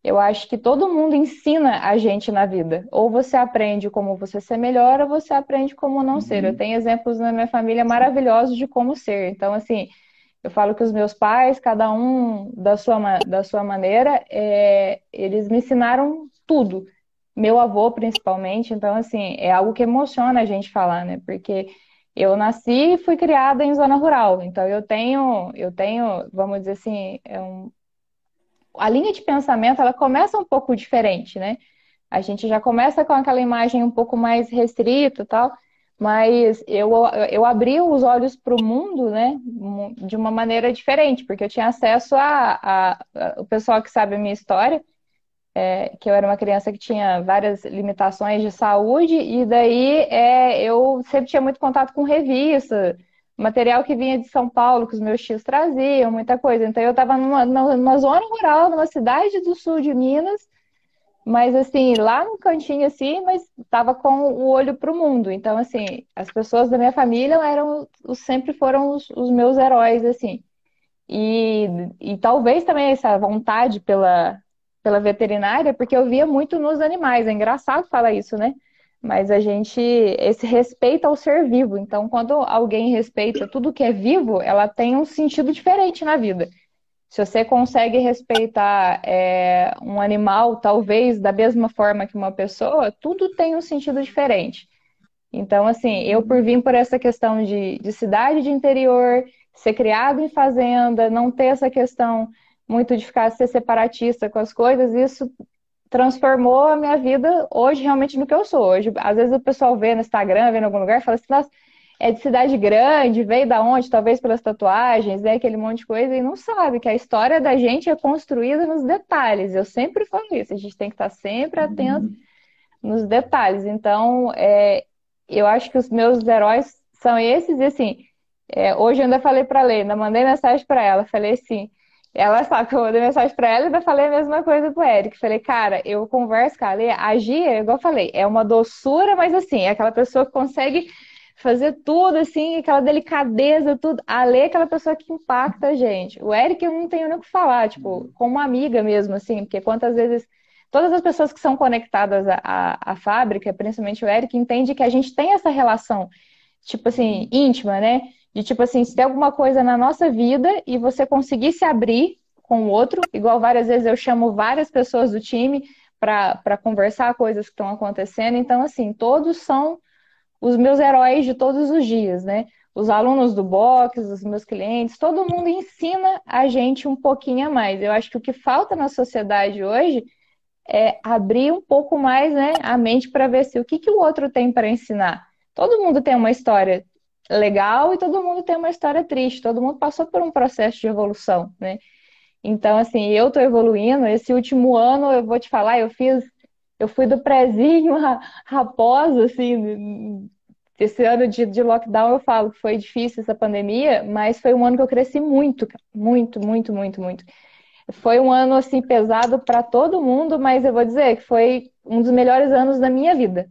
Eu acho que todo mundo ensina a gente na vida. Ou você aprende como você ser melhor, ou você aprende como não uhum. ser. Eu tenho exemplos na minha família maravilhosos de como ser. Então, assim, eu falo que os meus pais, cada um da sua, da sua maneira, é, eles me ensinaram tudo. Meu avô, principalmente. Então, assim, é algo que emociona a gente falar, né? Porque eu nasci e fui criada em zona rural. Então, eu tenho, eu tenho, vamos dizer assim, é um, a linha de pensamento ela começa um pouco diferente, né? A gente já começa com aquela imagem um pouco mais restrita tal, mas eu, eu abri os olhos para o mundo, né, de uma maneira diferente, porque eu tinha acesso a, a, a o pessoal que sabe a minha história, é, que eu era uma criança que tinha várias limitações de saúde, e daí é, eu sempre tinha muito contato com revista, material que vinha de São Paulo, que os meus tios traziam, muita coisa. Então eu estava numa, numa zona rural, numa cidade do sul de Minas, mas assim, lá no cantinho assim, mas estava com o olho para o mundo. Então, assim, as pessoas da minha família eram, sempre foram os, os meus heróis, assim. E, e talvez também essa vontade pela, pela veterinária, porque eu via muito nos animais. É engraçado falar isso, né? Mas a gente esse respeito ao ser vivo. Então, quando alguém respeita tudo que é vivo, ela tem um sentido diferente na vida. Se você consegue respeitar é, um animal, talvez da mesma forma que uma pessoa, tudo tem um sentido diferente. Então, assim, eu por vir por essa questão de, de cidade de interior, ser criado em fazenda, não ter essa questão muito de ficar ser separatista com as coisas, isso transformou a minha vida hoje realmente no que eu sou hoje. Às vezes o pessoal vê no Instagram, vê em algum lugar, fala assim, nossa, é de cidade grande, veio da onde? Talvez pelas tatuagens, né? Aquele monte de coisa, e não sabe que a história da gente é construída nos detalhes. Eu sempre falo isso, a gente tem que estar sempre atento uhum. nos detalhes. Então, é, eu acho que os meus heróis são esses, e assim, é, hoje eu ainda falei para a ainda mandei mensagem para ela, falei assim, ela sabe que eu mandei mensagem pra ela e ainda falei a mesma coisa pro Eric. Falei, cara, eu converso com a Lê, a Gia, igual eu falei, é uma doçura, mas assim, é aquela pessoa que consegue fazer tudo, assim, aquela delicadeza, tudo. A Lê é aquela pessoa que impacta a gente. O Eric eu não tenho nem o que falar, tipo, como amiga mesmo, assim, porque quantas vezes. Todas as pessoas que são conectadas à, à, à fábrica, principalmente o Eric, entende que a gente tem essa relação, tipo assim, íntima, né? De tipo assim, se tem alguma coisa na nossa vida e você conseguir se abrir com o outro, igual várias vezes eu chamo várias pessoas do time para conversar coisas que estão acontecendo. Então, assim, todos são os meus heróis de todos os dias, né? Os alunos do box, os meus clientes, todo mundo ensina a gente um pouquinho a mais. Eu acho que o que falta na sociedade hoje é abrir um pouco mais né, a mente para ver se o que, que o outro tem para ensinar. Todo mundo tem uma história legal e todo mundo tem uma história triste, todo mundo passou por um processo de evolução, né? Então, assim, eu tô evoluindo. Esse último ano, eu vou te falar, eu fiz, eu fui do prezinho a raposa, assim, esse ano de, de lockdown eu falo que foi difícil essa pandemia, mas foi um ano que eu cresci muito, muito, muito, muito, muito. Foi um ano, assim, pesado para todo mundo, mas eu vou dizer que foi um dos melhores anos da minha vida,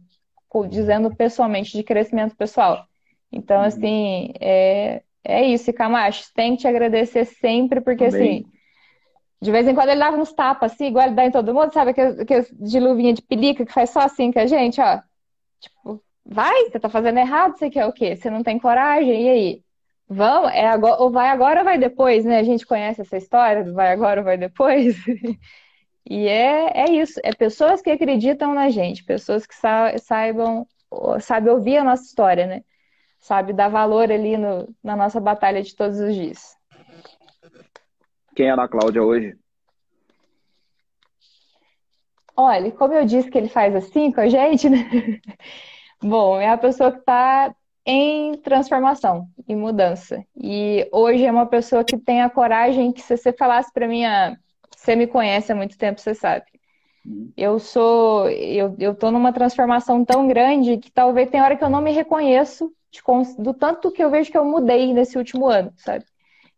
dizendo pessoalmente, de crescimento pessoal. Então, uhum. assim, é, é isso, Camacho. Tem que te agradecer sempre, porque assim, de vez em quando ele dava uns tapas, assim, igual ele dá em todo mundo, sabe? Aqueles, aqueles de luvinha de pelica que faz só assim com a gente, ó. Tipo, vai, você tá fazendo errado, você quer o quê? Você não tem coragem, e aí? Vamos, é agora, ou vai agora ou vai depois, né? A gente conhece essa história do vai agora ou vai depois. e é, é isso, é pessoas que acreditam na gente, pessoas que sa saibam, sabem ouvir a nossa história, né? Sabe? Dar valor ali no, na nossa batalha de todos os dias. Quem é a Ana Cláudia hoje? Olha, como eu disse que ele faz assim com a gente, né? Bom, é a pessoa que está em transformação, em mudança. E hoje é uma pessoa que tem a coragem que se você falasse para mim, ah, você me conhece há muito tempo, você sabe. Uhum. Eu sou, eu, eu tô numa transformação tão grande que talvez tem hora que eu não me reconheço do tanto que eu vejo que eu mudei nesse último ano, sabe?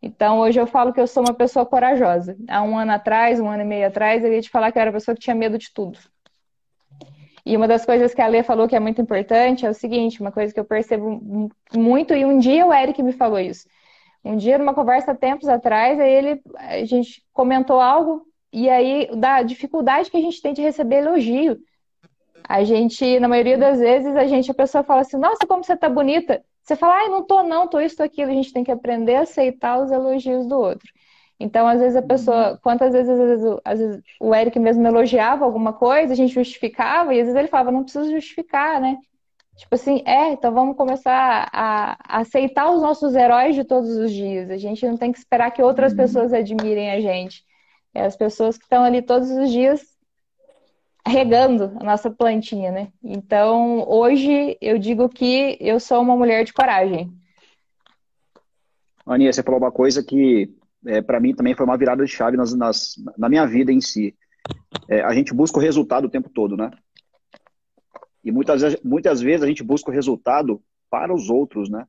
Então, hoje eu falo que eu sou uma pessoa corajosa. Há um ano atrás, um ano e meio atrás, eu ia te falar que eu era uma pessoa que tinha medo de tudo. E uma das coisas que a Lê falou que é muito importante é o seguinte, uma coisa que eu percebo muito, e um dia o Eric me falou isso. Um dia, numa conversa tempos atrás, aí ele, a gente comentou algo, e aí, da dificuldade que a gente tem de receber elogio. A gente, na maioria das vezes, a gente, a pessoa fala assim, nossa, como você tá bonita. Você fala, ai, não tô não, tô isso, tô aquilo. A gente tem que aprender a aceitar os elogios do outro. Então, às vezes a pessoa, uhum. quantas vezes, às vezes, às vezes, o Eric mesmo elogiava alguma coisa, a gente justificava, e às vezes ele falava, não precisa justificar, né? Tipo assim, é, então vamos começar a, a aceitar os nossos heróis de todos os dias. A gente não tem que esperar que outras uhum. pessoas admirem a gente. É as pessoas que estão ali todos os dias regando a nossa plantinha, né? Então, hoje eu digo que eu sou uma mulher de coragem. Aninha, você falou uma coisa que é, para mim também foi uma virada de chave nas, nas na minha vida em si. É, a gente busca o resultado o tempo todo, né? E muitas, muitas vezes a gente busca o resultado para os outros, né?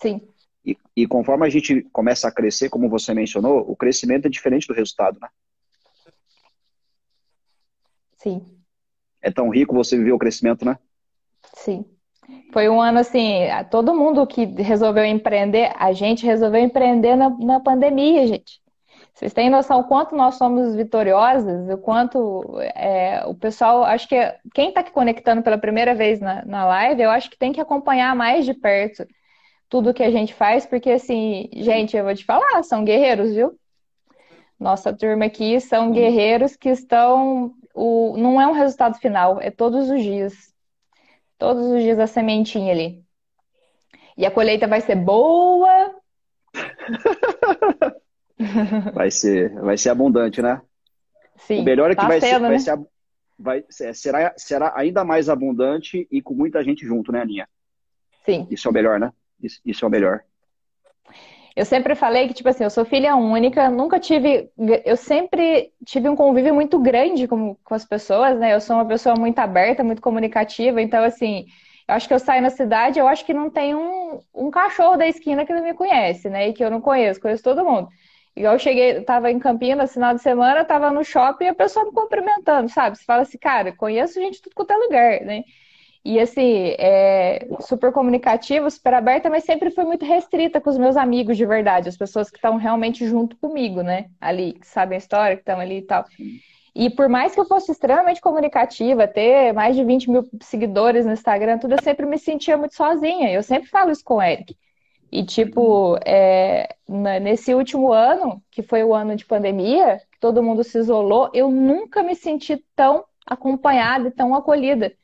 Sim. E, e conforme a gente começa a crescer, como você mencionou, o crescimento é diferente do resultado, né? Sim. É tão rico você viver o crescimento, né? Sim. Foi um ano assim, todo mundo que resolveu empreender, a gente resolveu empreender na, na pandemia, gente. Vocês têm noção o quanto nós somos vitoriosas, o quanto é, o pessoal, acho que quem está aqui conectando pela primeira vez na, na live, eu acho que tem que acompanhar mais de perto tudo que a gente faz, porque assim, gente, eu vou te falar, são guerreiros, viu? Nossa turma aqui são guerreiros que estão. O, não é um resultado final, é todos os dias. Todos os dias a sementinha ali. E a colheita vai ser boa. vai ser, vai ser abundante, né? Sim. O melhor é que tá vai, sendo, ser, vai, né? ser, vai será, será ainda mais abundante e com muita gente junto, né, Aninha? Sim. Isso é o melhor, né? Isso, isso é o melhor. Eu sempre falei que, tipo assim, eu sou filha única, nunca tive. Eu sempre tive um convívio muito grande com, com as pessoas, né? Eu sou uma pessoa muito aberta, muito comunicativa, então, assim, eu acho que eu saio na cidade, eu acho que não tem um, um cachorro da esquina que não me conhece, né? E que eu não conheço, conheço todo mundo. Igual eu cheguei, tava em Campinas, final de semana, tava no shopping e a pessoa me cumprimentando, sabe? Você fala assim, cara, conheço gente tudo quanto é lugar, né? E assim, é super comunicativa, super aberta, mas sempre fui muito restrita com os meus amigos de verdade, as pessoas que estão realmente junto comigo, né? Ali, que sabem a história, que estão ali e tal. E por mais que eu fosse extremamente comunicativa, ter mais de 20 mil seguidores no Instagram, tudo, eu sempre me sentia muito sozinha. Eu sempre falo isso com o Eric. E, tipo, é, nesse último ano, que foi o ano de pandemia, que todo mundo se isolou, eu nunca me senti tão acompanhada e tão acolhida.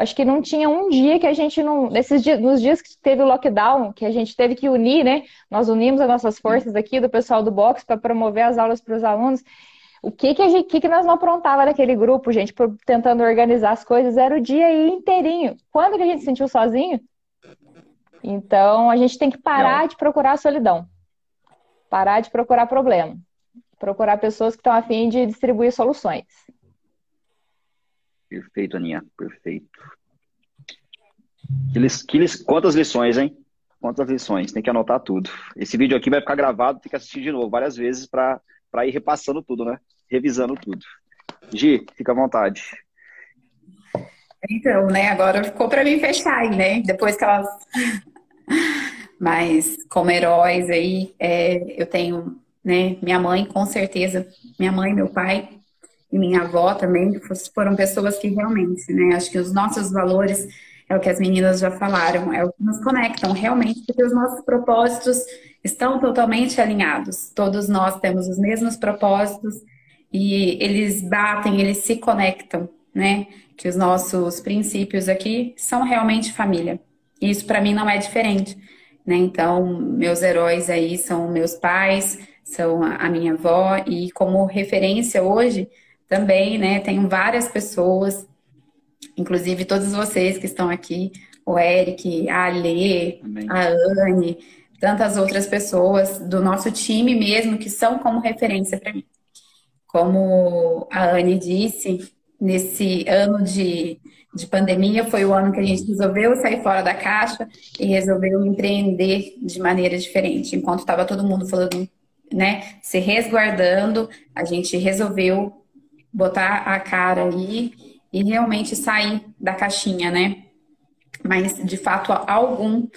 Acho que não tinha um dia que a gente não. Nesses dias, nos dias que teve o lockdown, que a gente teve que unir, né? Nós unimos as nossas forças aqui do pessoal do box para promover as aulas para os alunos. O que que, a gente, que que nós não aprontava naquele grupo, gente, tentando organizar as coisas? Era o dia inteirinho. Quando que a gente se sentiu sozinho? Então, a gente tem que parar não. de procurar a solidão. Parar de procurar problema. Procurar pessoas que estão a fim de distribuir soluções. Perfeito, Aninha. Perfeito. Que, que, quantas lições, hein? Quantas lições? Tem que anotar tudo. Esse vídeo aqui vai ficar gravado, tem que assistir de novo várias vezes para ir repassando tudo, né? Revisando tudo. Gi, fica à vontade. Então, né? Agora ficou para mim fechar aí, né? Depois que elas. Mas como heróis aí, é, eu tenho, né? Minha mãe, com certeza. Minha mãe, meu pai, e minha avó também, foram pessoas que realmente, né? Acho que os nossos valores é o que as meninas já falaram, é o que nos conectam realmente, porque os nossos propósitos estão totalmente alinhados. Todos nós temos os mesmos propósitos e eles batem, eles se conectam, né? Que os nossos princípios aqui são realmente família. Isso para mim não é diferente, né? Então, meus heróis aí são meus pais, são a minha avó, e como referência hoje, também, né, tenho várias pessoas, inclusive todos vocês que estão aqui, o Eric, a Alê, a Anne, tantas outras pessoas do nosso time mesmo que são como referência para mim. Como a Anne disse, nesse ano de, de pandemia foi o ano que a gente resolveu sair fora da caixa e resolveu empreender de maneira diferente. Enquanto estava todo mundo falando, né, se resguardando, a gente resolveu botar a cara aí e realmente sair da caixinha, né? Mas de fato algum,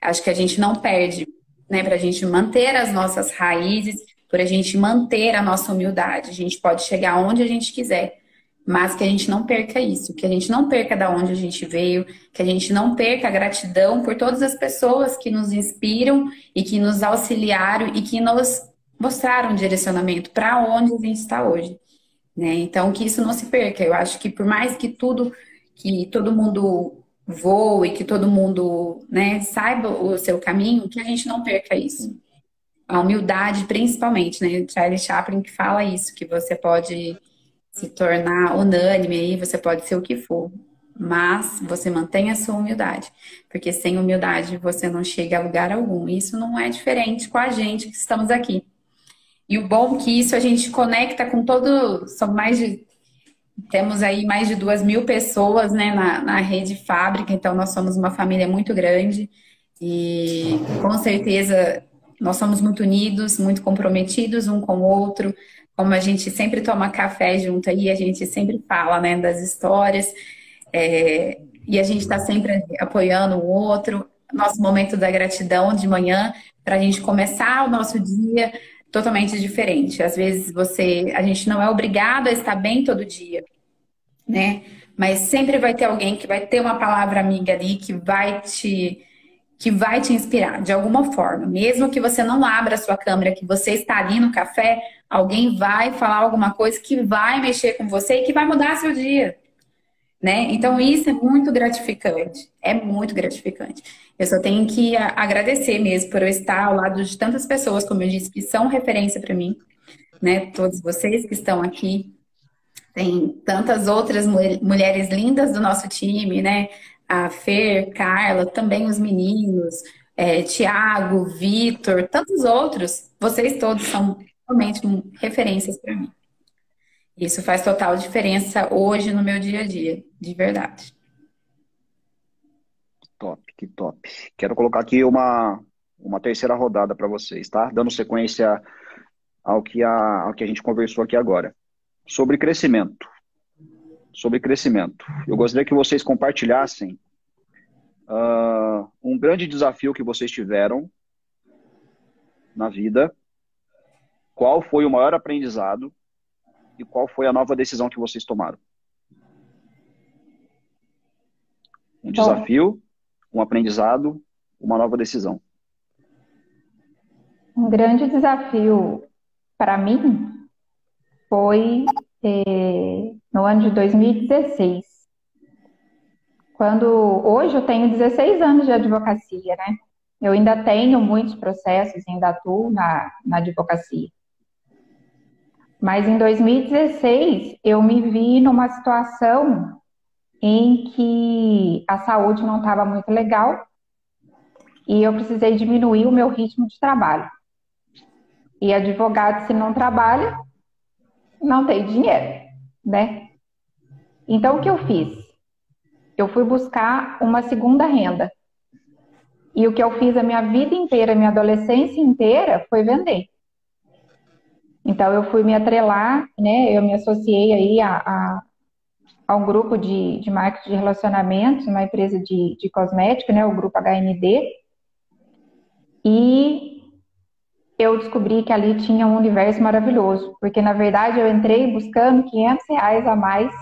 acho que a gente não perde, né, para a gente manter as nossas raízes por a gente manter a nossa humildade. A gente pode chegar onde a gente quiser, mas que a gente não perca isso, que a gente não perca da onde a gente veio, que a gente não perca a gratidão por todas as pessoas que nos inspiram e que nos auxiliaram e que nos mostraram um direcionamento para onde a gente está hoje. Né? Então, que isso não se perca. Eu acho que por mais que tudo, que todo mundo voe, que todo mundo né, saiba o seu caminho, que a gente não perca isso a humildade principalmente, né? Charlie Chaplin que fala isso, que você pode se tornar unânime aí, você pode ser o que for, mas você mantém a sua humildade, porque sem humildade você não chega a lugar algum. Isso não é diferente com a gente que estamos aqui. E o bom é que isso a gente conecta com todo, são mais de temos aí mais de duas mil pessoas né, na, na rede fábrica, então nós somos uma família muito grande e com certeza nós somos muito unidos, muito comprometidos um com o outro. Como a gente sempre toma café junto aí, a gente sempre fala né, das histórias. É, e a gente está sempre apoiando o outro. Nosso momento da gratidão de manhã, para a gente começar o nosso dia totalmente diferente. Às vezes você, a gente não é obrigado a estar bem todo dia, né? Mas sempre vai ter alguém que vai ter uma palavra amiga ali que vai te que vai te inspirar de alguma forma. Mesmo que você não abra a sua câmera, que você está ali no café, alguém vai falar alguma coisa que vai mexer com você e que vai mudar seu dia. Né? Então isso é muito gratificante, é muito gratificante. Eu só tenho que agradecer mesmo por eu estar ao lado de tantas pessoas, como eu disse, que são referência para mim, né? Todos vocês que estão aqui, tem tantas outras mulheres lindas do nosso time, né? a Fer, Carla, também os meninos, é, Tiago, Vitor, tantos outros, vocês todos são realmente referências para mim. Isso faz total diferença hoje no meu dia a dia, de verdade. Top, que top. Quero colocar aqui uma, uma terceira rodada para vocês, tá? Dando sequência ao que, a, ao que a gente conversou aqui agora. Sobre crescimento sobre crescimento. Eu gostaria que vocês compartilhassem uh, um grande desafio que vocês tiveram na vida, qual foi o maior aprendizado e qual foi a nova decisão que vocês tomaram. Um desafio, um aprendizado, uma nova decisão. Um grande desafio para mim foi eh, no ano de 2016. Quando hoje eu tenho 16 anos de advocacia, né? Eu ainda tenho muitos processos, ainda atuo na, na advocacia. Mas em 2016 eu me vi numa situação em que a saúde não estava muito legal e eu precisei diminuir o meu ritmo de trabalho. E advogado, se não trabalha, não tem dinheiro, né? Então, o que eu fiz? Eu fui buscar uma segunda renda. E o que eu fiz a minha vida inteira, minha adolescência inteira, foi vender. Então, eu fui me atrelar, né? Eu me associei aí a, a, a um grupo de, de marketing de relacionamentos, uma empresa de, de cosmética, né? O grupo HMD. E eu descobri que ali tinha um universo maravilhoso, porque na verdade eu entrei buscando 500 reais a mais,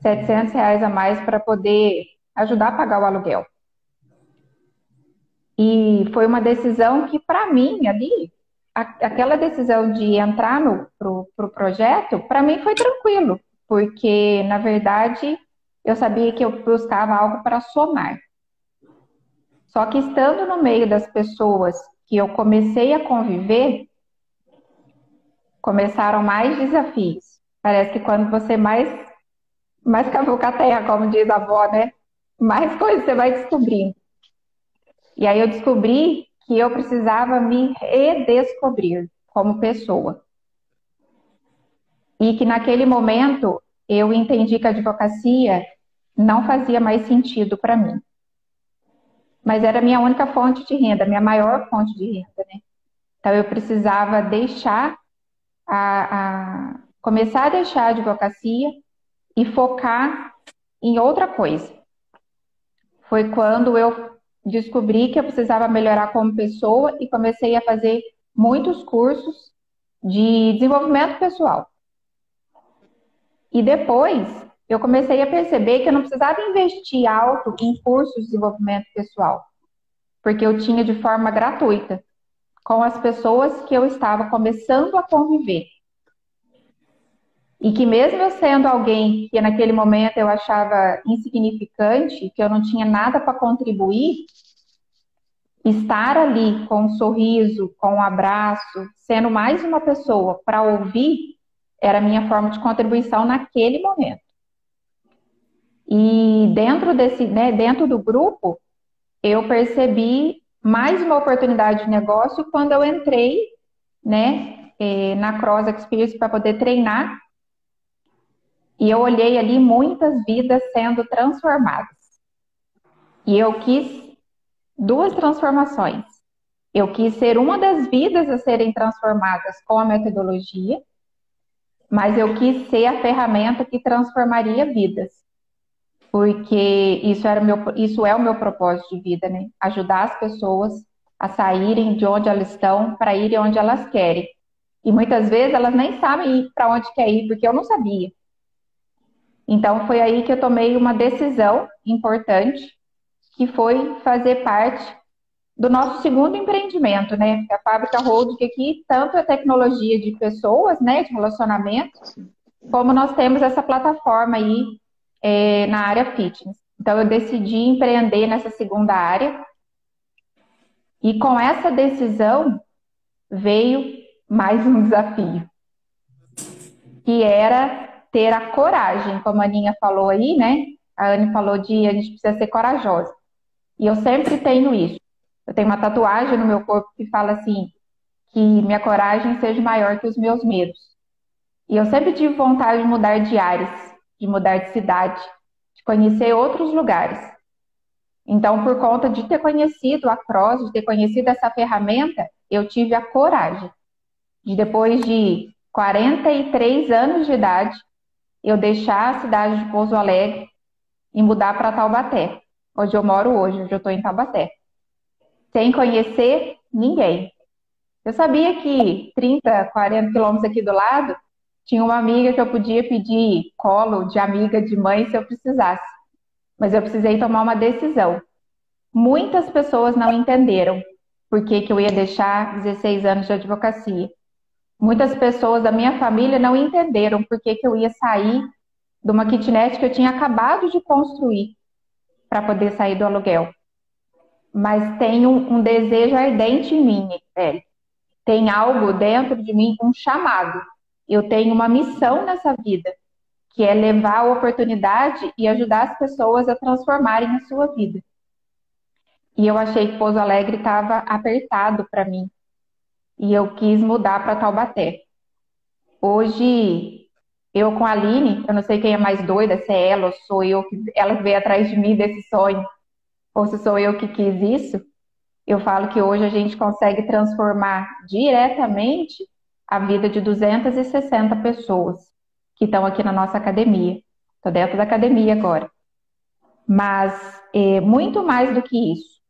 700 reais a mais para poder ajudar a pagar o aluguel. E foi uma decisão que, para mim, ali, a, aquela decisão de entrar no pro, pro projeto, para mim foi tranquilo, porque, na verdade, eu sabia que eu buscava algo para somar. Só que estando no meio das pessoas que eu comecei a conviver, começaram mais desafios. Parece que quando você mais, mais cavuca a terra, como diz a avó, né? Mais coisas você vai descobrindo. E aí eu descobri que eu precisava me redescobrir como pessoa. E que naquele momento eu entendi que a advocacia não fazia mais sentido para mim. Mas era a minha única fonte de renda, minha maior fonte de renda, né? Então eu precisava deixar a, a começar a deixar a advocacia e focar em outra coisa. Foi quando eu descobri que eu precisava melhorar como pessoa e comecei a fazer muitos cursos de desenvolvimento pessoal. E depois eu comecei a perceber que eu não precisava investir alto em cursos de desenvolvimento pessoal, porque eu tinha de forma gratuita com as pessoas que eu estava começando a conviver. E que mesmo eu sendo alguém que naquele momento eu achava insignificante, que eu não tinha nada para contribuir, estar ali com um sorriso, com um abraço, sendo mais uma pessoa para ouvir, era a minha forma de contribuição naquele momento. E dentro desse, né, dentro do grupo, eu percebi mais uma oportunidade de negócio quando eu entrei, né, eh, na Cross Experience para poder treinar. E eu olhei ali muitas vidas sendo transformadas. E eu quis duas transformações. Eu quis ser uma das vidas a serem transformadas com a metodologia, mas eu quis ser a ferramenta que transformaria vidas. Porque isso, era meu, isso é o meu propósito de vida, né? Ajudar as pessoas a saírem de onde elas estão para irem onde elas querem. E muitas vezes elas nem sabem para onde quer ir, porque eu não sabia. Então foi aí que eu tomei uma decisão importante, que foi fazer parte do nosso segundo empreendimento, né? A fábrica Holding aqui tanto é tecnologia de pessoas, né, de relacionamento, como nós temos essa plataforma aí é, na área fitness. Então eu decidi empreender nessa segunda área e com essa decisão veio mais um desafio, que era ter a coragem, como a Aninha falou aí, né? A Anne falou de a gente precisa ser corajosa. E eu sempre tenho isso. Eu tenho uma tatuagem no meu corpo que fala assim: que minha coragem seja maior que os meus medos. E eu sempre tive vontade de mudar de áreas, de mudar de cidade, de conhecer outros lugares. Então, por conta de ter conhecido a Cross, de ter conhecido essa ferramenta, eu tive a coragem de, depois de 43 anos de idade, eu deixar a cidade de Pouso Alegre e mudar para Taubaté, onde eu moro hoje, onde eu estou em Taubaté sem conhecer ninguém. Eu sabia que 30, 40 quilômetros aqui do lado tinha uma amiga que eu podia pedir colo de amiga, de mãe, se eu precisasse. Mas eu precisei tomar uma decisão. Muitas pessoas não entenderam por que, que eu ia deixar 16 anos de advocacia. Muitas pessoas da minha família não entenderam por que, que eu ia sair de uma kitnet que eu tinha acabado de construir para poder sair do aluguel mas tem um, um desejo ardente em mim, Nicole. Tem algo dentro de mim, um chamado. Eu tenho uma missão nessa vida, que é levar a oportunidade e ajudar as pessoas a transformarem a sua vida. E eu achei que Pouso Alegre estava apertado para mim. E eu quis mudar para Taubaté. Hoje, eu com a Aline, eu não sei quem é mais doida, se é ela ou sou eu, que ela veio atrás de mim desse sonho ou se sou eu que quis isso, eu falo que hoje a gente consegue transformar diretamente a vida de 260 pessoas que estão aqui na nossa academia. Estou dentro da academia agora. Mas é, muito mais do que isso.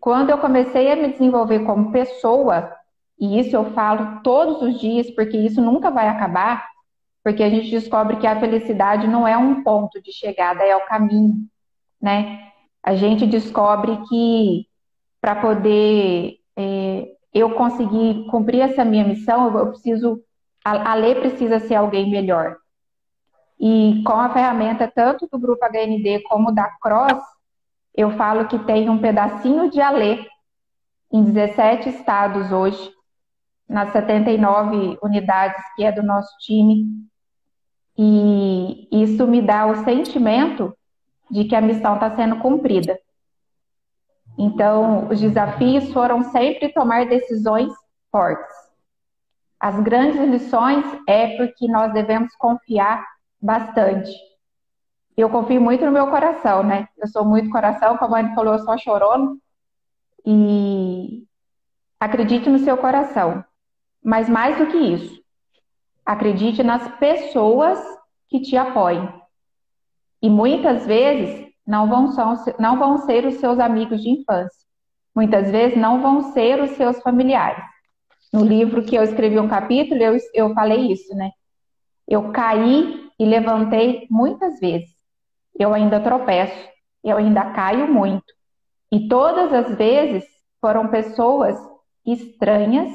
Quando eu comecei a me desenvolver como pessoa, e isso eu falo todos os dias, porque isso nunca vai acabar, porque a gente descobre que a felicidade não é um ponto de chegada, é o caminho, né? A gente descobre que para poder é, eu conseguir cumprir essa minha missão, eu preciso, a, a lei precisa ser alguém melhor. E com a ferramenta tanto do grupo HND como da Cross, eu falo que tem um pedacinho de Alê em 17 estados hoje, nas 79 unidades que é do nosso time. E isso me dá o sentimento de que a missão está sendo cumprida. Então, os desafios foram sempre tomar decisões fortes. As grandes lições é porque nós devemos confiar bastante. Eu confio muito no meu coração, né? Eu sou muito coração, como a mãe falou, eu sou chorona. E acredite no seu coração. Mas mais do que isso, acredite nas pessoas que te apoiem. E muitas vezes não vão, são, não vão ser os seus amigos de infância. Muitas vezes não vão ser os seus familiares. No livro que eu escrevi um capítulo, eu, eu falei isso, né? Eu caí e levantei muitas vezes. Eu ainda tropeço, eu ainda caio muito. E todas as vezes foram pessoas estranhas,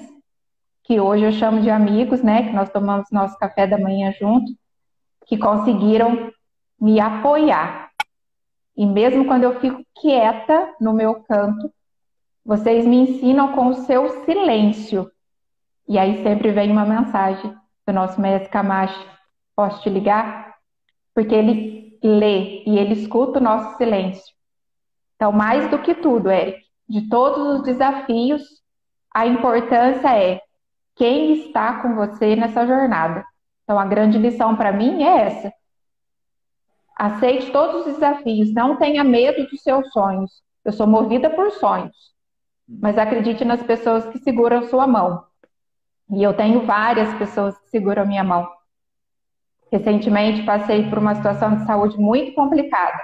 que hoje eu chamo de amigos, né? Que nós tomamos nosso café da manhã junto, que conseguiram me apoiar. E mesmo quando eu fico quieta no meu canto, vocês me ensinam com o seu silêncio. E aí sempre vem uma mensagem do nosso mestre Camacho. Posso te ligar? Porque ele lê e ele escuta o nosso silêncio. Então, mais do que tudo, Eric, de todos os desafios, a importância é quem está com você nessa jornada. Então, a grande lição para mim é essa. Aceite todos os desafios, não tenha medo dos seus sonhos. Eu sou movida por sonhos, mas acredite nas pessoas que seguram sua mão. E eu tenho várias pessoas que seguram minha mão. Recentemente passei por uma situação de saúde muito complicada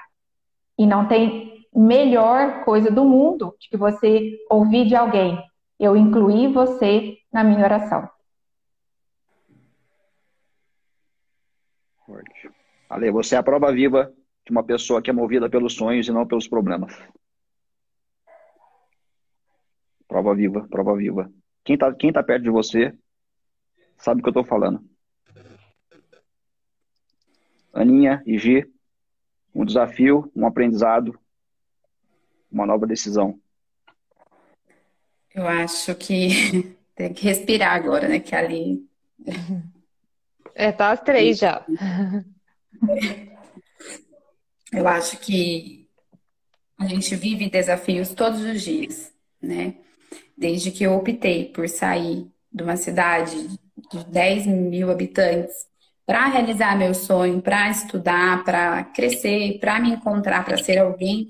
e não tem melhor coisa do mundo de que você ouvir de alguém. Eu incluí você na minha oração. Ale, você é a prova viva de uma pessoa que é movida pelos sonhos e não pelos problemas. Prova viva, prova viva. Quem está quem tá perto de você sabe o que eu estou falando. Aninha e G, um desafio, um aprendizado, uma nova decisão. Eu acho que tem que respirar agora, né? Que ali. É, tá às três já. Eu acho que a gente vive desafios todos os dias, né? Desde que eu optei por sair de uma cidade de 10 mil habitantes para realizar meu sonho, para estudar, para crescer, para me encontrar, para ser alguém.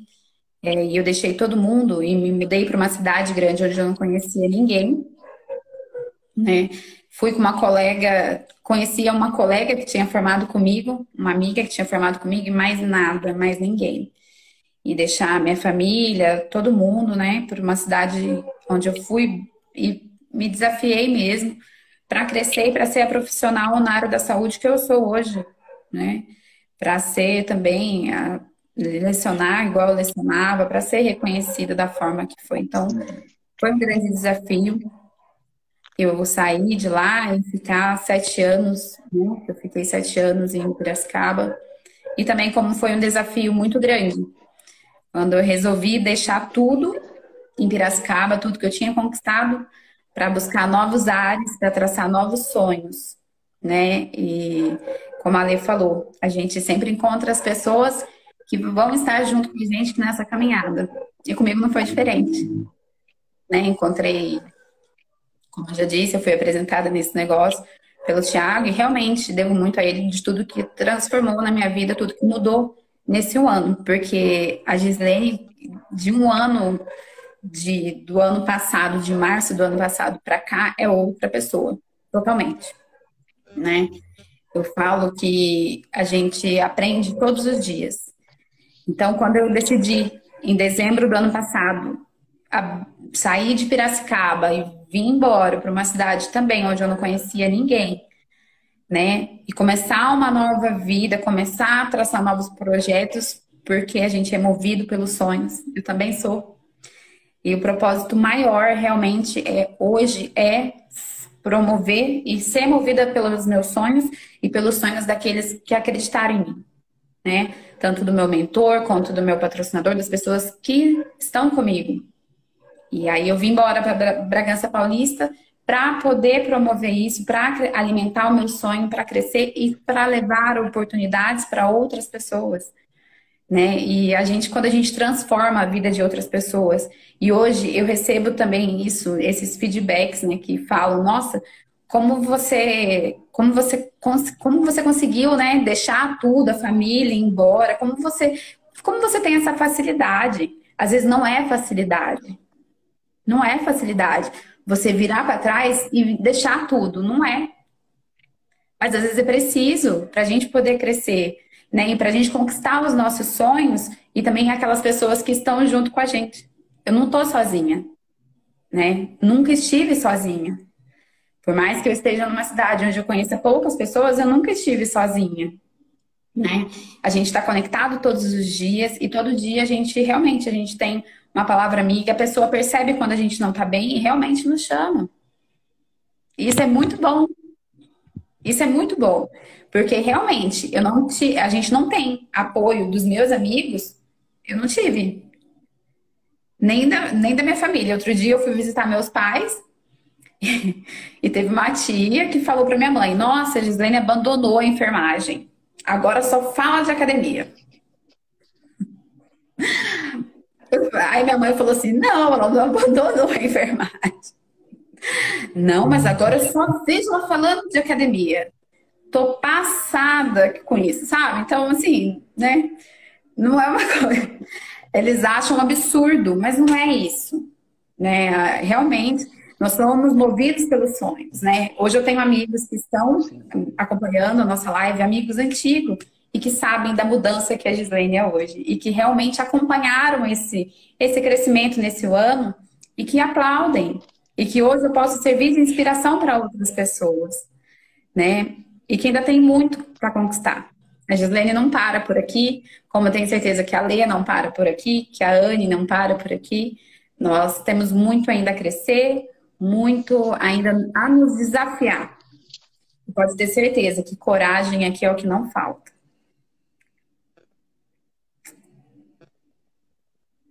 É, e eu deixei todo mundo e me mudei para uma cidade grande onde eu não conhecia ninguém, né? Fui com uma colega, conhecia uma colega que tinha formado comigo, uma amiga que tinha formado comigo, e mais nada, mais ninguém. E deixar minha família, todo mundo, né, por uma cidade onde eu fui e me desafiei mesmo para crescer e para ser a profissional na área da saúde que eu sou hoje, né? Para ser também a lecionar igual eu lecionava, para ser reconhecida da forma que foi. Então, foi um grande desafio eu saí de lá e ficar sete anos, né? Eu fiquei sete anos em Piracicaba. E também como foi um desafio muito grande. Quando eu resolvi deixar tudo em Piracicaba, tudo que eu tinha conquistado, para buscar novos ares, para traçar novos sonhos, né? E como a Lê falou, a gente sempre encontra as pessoas que vão estar junto com a gente nessa caminhada. E comigo não foi diferente. Né? Encontrei como eu já disse, eu fui apresentada nesse negócio pelo Thiago e realmente devo muito a ele de tudo que transformou na minha vida, tudo que mudou nesse um ano, porque a Gislene, de um ano, de, do ano passado, de março do ano passado para cá, é outra pessoa, totalmente, né? Eu falo que a gente aprende todos os dias. Então, quando eu decidi, em dezembro do ano passado, sair de Piracicaba e vim embora para uma cidade também onde eu não conhecia ninguém, né? E começar uma nova vida, começar a traçar novos projetos, porque a gente é movido pelos sonhos. Eu também sou. E o propósito maior realmente é hoje é promover e ser movida pelos meus sonhos e pelos sonhos daqueles que acreditaram em mim, né? Tanto do meu mentor quanto do meu patrocinador, das pessoas que estão comigo, e aí eu vim embora para Bragança Paulista para poder promover isso, para alimentar o meu sonho, para crescer e para levar oportunidades para outras pessoas. Né? E a gente, quando a gente transforma a vida de outras pessoas, e hoje eu recebo também isso, esses feedbacks, né, que falam, nossa, como você, como você, como você conseguiu, né, deixar tudo, a família, ir embora, como você, como você tem essa facilidade? Às vezes não é facilidade, não é facilidade você virar para trás e deixar tudo, não é. Mas às vezes é preciso para a gente poder crescer, né? E para a gente conquistar os nossos sonhos e também aquelas pessoas que estão junto com a gente. Eu não estou sozinha, né? Nunca estive sozinha. Por mais que eu esteja numa cidade onde eu conheça poucas pessoas, eu nunca estive sozinha. Né? A gente está conectado todos os dias e todo dia a gente realmente a gente tem uma palavra amiga, a pessoa percebe quando a gente não tá bem e realmente nos chama. Isso é muito bom. Isso é muito bom. Porque realmente eu não te, a gente não tem apoio dos meus amigos, eu não tive. Nem da, nem da minha família. Outro dia eu fui visitar meus pais e teve uma tia que falou para minha mãe: Nossa, a Gislaine abandonou a enfermagem. Agora só fala de academia. Aí minha mãe falou assim: não, ela não abandonou a enfermagem. Não, mas agora eu só vejo ela falando de academia. Tô passada com isso, sabe? Então, assim, né? Não é uma coisa. Eles acham um absurdo, mas não é isso. Né? Realmente, nós somos movidos pelos sonhos, né? Hoje eu tenho amigos que estão acompanhando a nossa live, amigos antigos, e que sabem da mudança que a Gislaine é hoje e que realmente acompanharam esse, esse crescimento nesse ano e que aplaudem e que hoje eu posso servir de inspiração para outras pessoas, né? E que ainda tem muito para conquistar. A Gislaine não para por aqui, como eu tenho certeza que a Leia não para por aqui, que a Anne não para por aqui. Nós temos muito ainda a crescer, muito ainda a nos desafiar. Pode ter certeza que coragem aqui é o que não falta.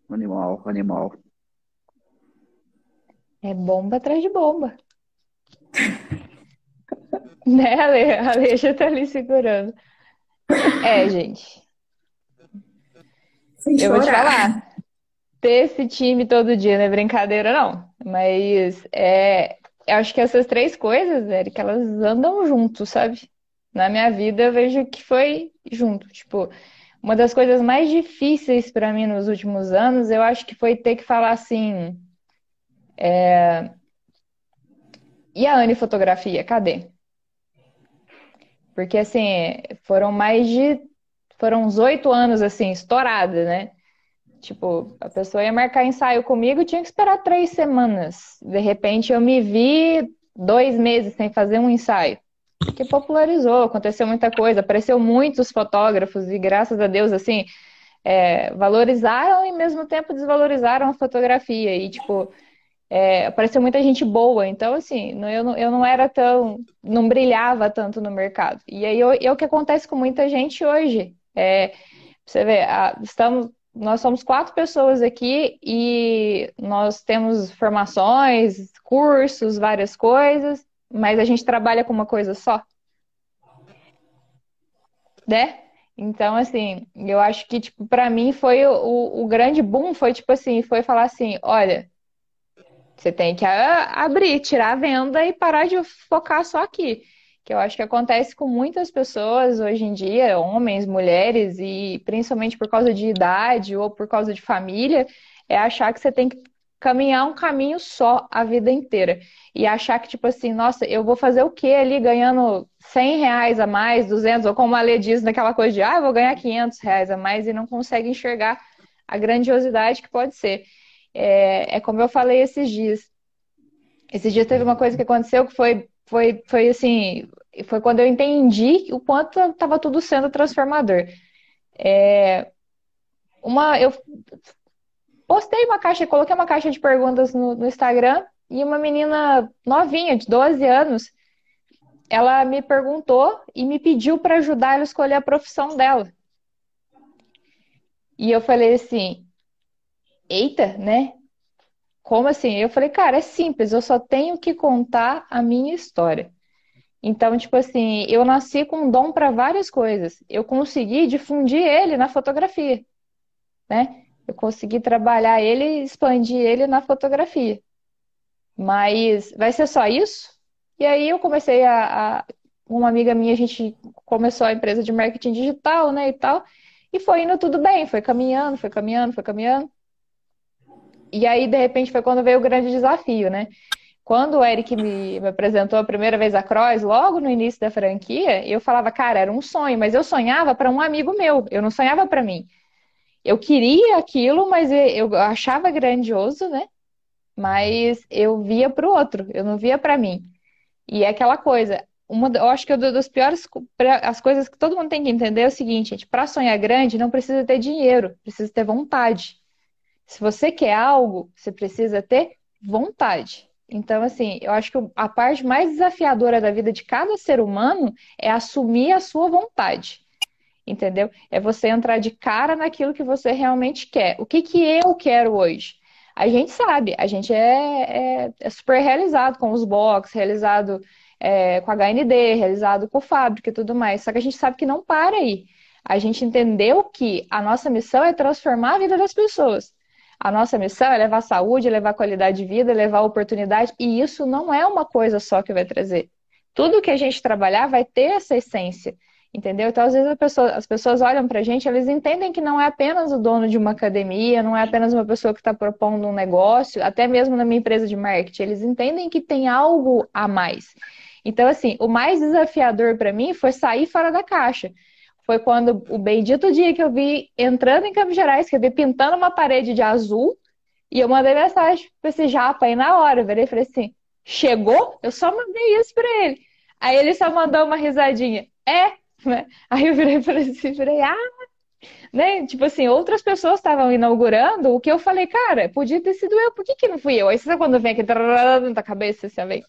Animal, animal. É bomba atrás de bomba. né, Ale? A Ale já tá ali segurando. É, gente. Sem eu chorar. vou te falar. Ter esse time todo dia não é brincadeira, não. Mas é, eu acho que essas três coisas, Eric, elas andam junto, sabe? Na minha vida eu vejo que foi junto. Tipo, uma das coisas mais difíceis para mim nos últimos anos, eu acho que foi ter que falar assim. É... E a Anne Fotografia, cadê? Porque assim, foram mais de. Foram uns oito anos assim, estourada, né? Tipo, a pessoa ia marcar ensaio comigo e tinha que esperar três semanas. De repente eu me vi dois meses sem fazer um ensaio que popularizou, aconteceu muita coisa, apareceu muitos fotógrafos e graças a Deus, assim, é, valorizaram e ao mesmo tempo desvalorizaram a fotografia e, tipo, é, apareceu muita gente boa, então, assim, eu não, eu não era tão, não brilhava tanto no mercado. E aí, é o que acontece com muita gente hoje. É, você vê, a, estamos, nós somos quatro pessoas aqui e nós temos formações, cursos, várias coisas, mas a gente trabalha com uma coisa só. Né? Então, assim, eu acho que, tipo, para mim foi o, o grande boom, foi tipo assim, foi falar assim, olha, você tem que abrir, tirar a venda e parar de focar só aqui. Que eu acho que acontece com muitas pessoas hoje em dia, homens, mulheres, e principalmente por causa de idade ou por causa de família, é achar que você tem que caminhar um caminho só a vida inteira. E achar que, tipo assim, nossa, eu vou fazer o quê ali ganhando 100 reais a mais, 200, ou como a Lê diz naquela coisa de, ah, eu vou ganhar 500 reais a mais e não consegue enxergar a grandiosidade que pode ser. É, é como eu falei esses dias. Esses dias teve uma coisa que aconteceu que foi, foi, foi assim, foi quando eu entendi o quanto estava tudo sendo transformador. É, uma, eu postei uma caixa, coloquei uma caixa de perguntas no, no Instagram e uma menina novinha, de 12 anos, ela me perguntou e me pediu para ajudar ela a escolher a profissão dela. E eu falei assim: eita, né? Como assim? Eu falei, cara, é simples, eu só tenho que contar a minha história. Então, tipo assim, eu nasci com um dom para várias coisas. Eu consegui difundir ele na fotografia, né? Eu consegui trabalhar ele e expandir ele na fotografia. Mas vai ser só isso? E aí eu comecei a, a uma amiga minha, a gente começou a empresa de marketing digital, né, e tal, e foi indo tudo bem, foi caminhando, foi caminhando, foi caminhando. E aí, de repente, foi quando veio o grande desafio, né? Quando o Eric me, me apresentou a primeira vez a Cross, logo no início da franquia, eu falava, cara, era um sonho, mas eu sonhava para um amigo meu, eu não sonhava para mim. Eu queria aquilo, mas eu achava grandioso, né? Mas eu via para o outro, eu não via para mim. E é aquela coisa, uma, eu acho que uma das piores as coisas que todo mundo tem que entender é o seguinte, gente, para sonhar grande não precisa ter dinheiro, precisa ter vontade. Se você quer algo, você precisa ter vontade. Então, assim, eu acho que a parte mais desafiadora da vida de cada ser humano é assumir a sua vontade. Entendeu? É você entrar de cara naquilo que você realmente quer. O que, que eu quero hoje? A gente sabe, a gente é, é, é super realizado com os box, realizado é, com a HND, realizado com fábrica e tudo mais. Só que a gente sabe que não para aí. A gente entendeu que a nossa missão é transformar a vida das pessoas. A nossa missão é levar saúde, levar qualidade de vida, levar oportunidade, e isso não é uma coisa só que vai trazer. Tudo que a gente trabalhar vai ter essa essência, entendeu? Então, às vezes, pessoa, as pessoas olham para a gente, eles entendem que não é apenas o dono de uma academia, não é apenas uma pessoa que está propondo um negócio, até mesmo na minha empresa de marketing, eles entendem que tem algo a mais. Então, assim, o mais desafiador para mim foi sair fora da caixa foi quando o bendito dia que eu vi entrando em Campos Gerais, que eu vi pintando uma parede de azul, e eu mandei mensagem pra esse japa aí na hora. Eu virei e falei assim: chegou? Eu só mandei isso pra ele. Aí ele só mandou uma risadinha. É? Aí eu virei e falei assim: virei, ah, né? Tipo assim, outras pessoas estavam inaugurando o que eu falei, cara, podia ter sido eu, por que, que não fui eu? Aí você sabe quando vem aquele na cabeça, você vem,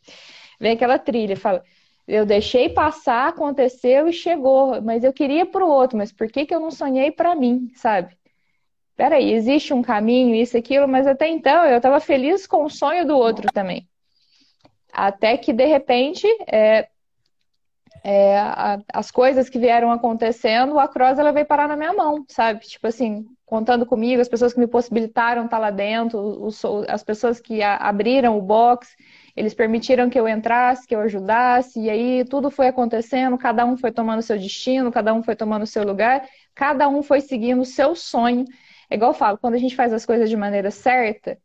vem aquela trilha, fala, eu deixei passar, aconteceu e chegou, mas eu queria para o outro, mas por que, que eu não sonhei para mim, sabe? Peraí, existe um caminho, isso, aquilo, mas até então eu estava feliz com o sonho do outro também. Até que, de repente, é, é, a, as coisas que vieram acontecendo, a Cross ela veio parar na minha mão, sabe? Tipo assim, contando comigo, as pessoas que me possibilitaram estar lá dentro, os, as pessoas que a, abriram o box, eles permitiram que eu entrasse, que eu ajudasse, e aí tudo foi acontecendo, cada um foi tomando seu destino, cada um foi tomando seu lugar, cada um foi seguindo o seu sonho. É igual eu falo, quando a gente faz as coisas de maneira certa,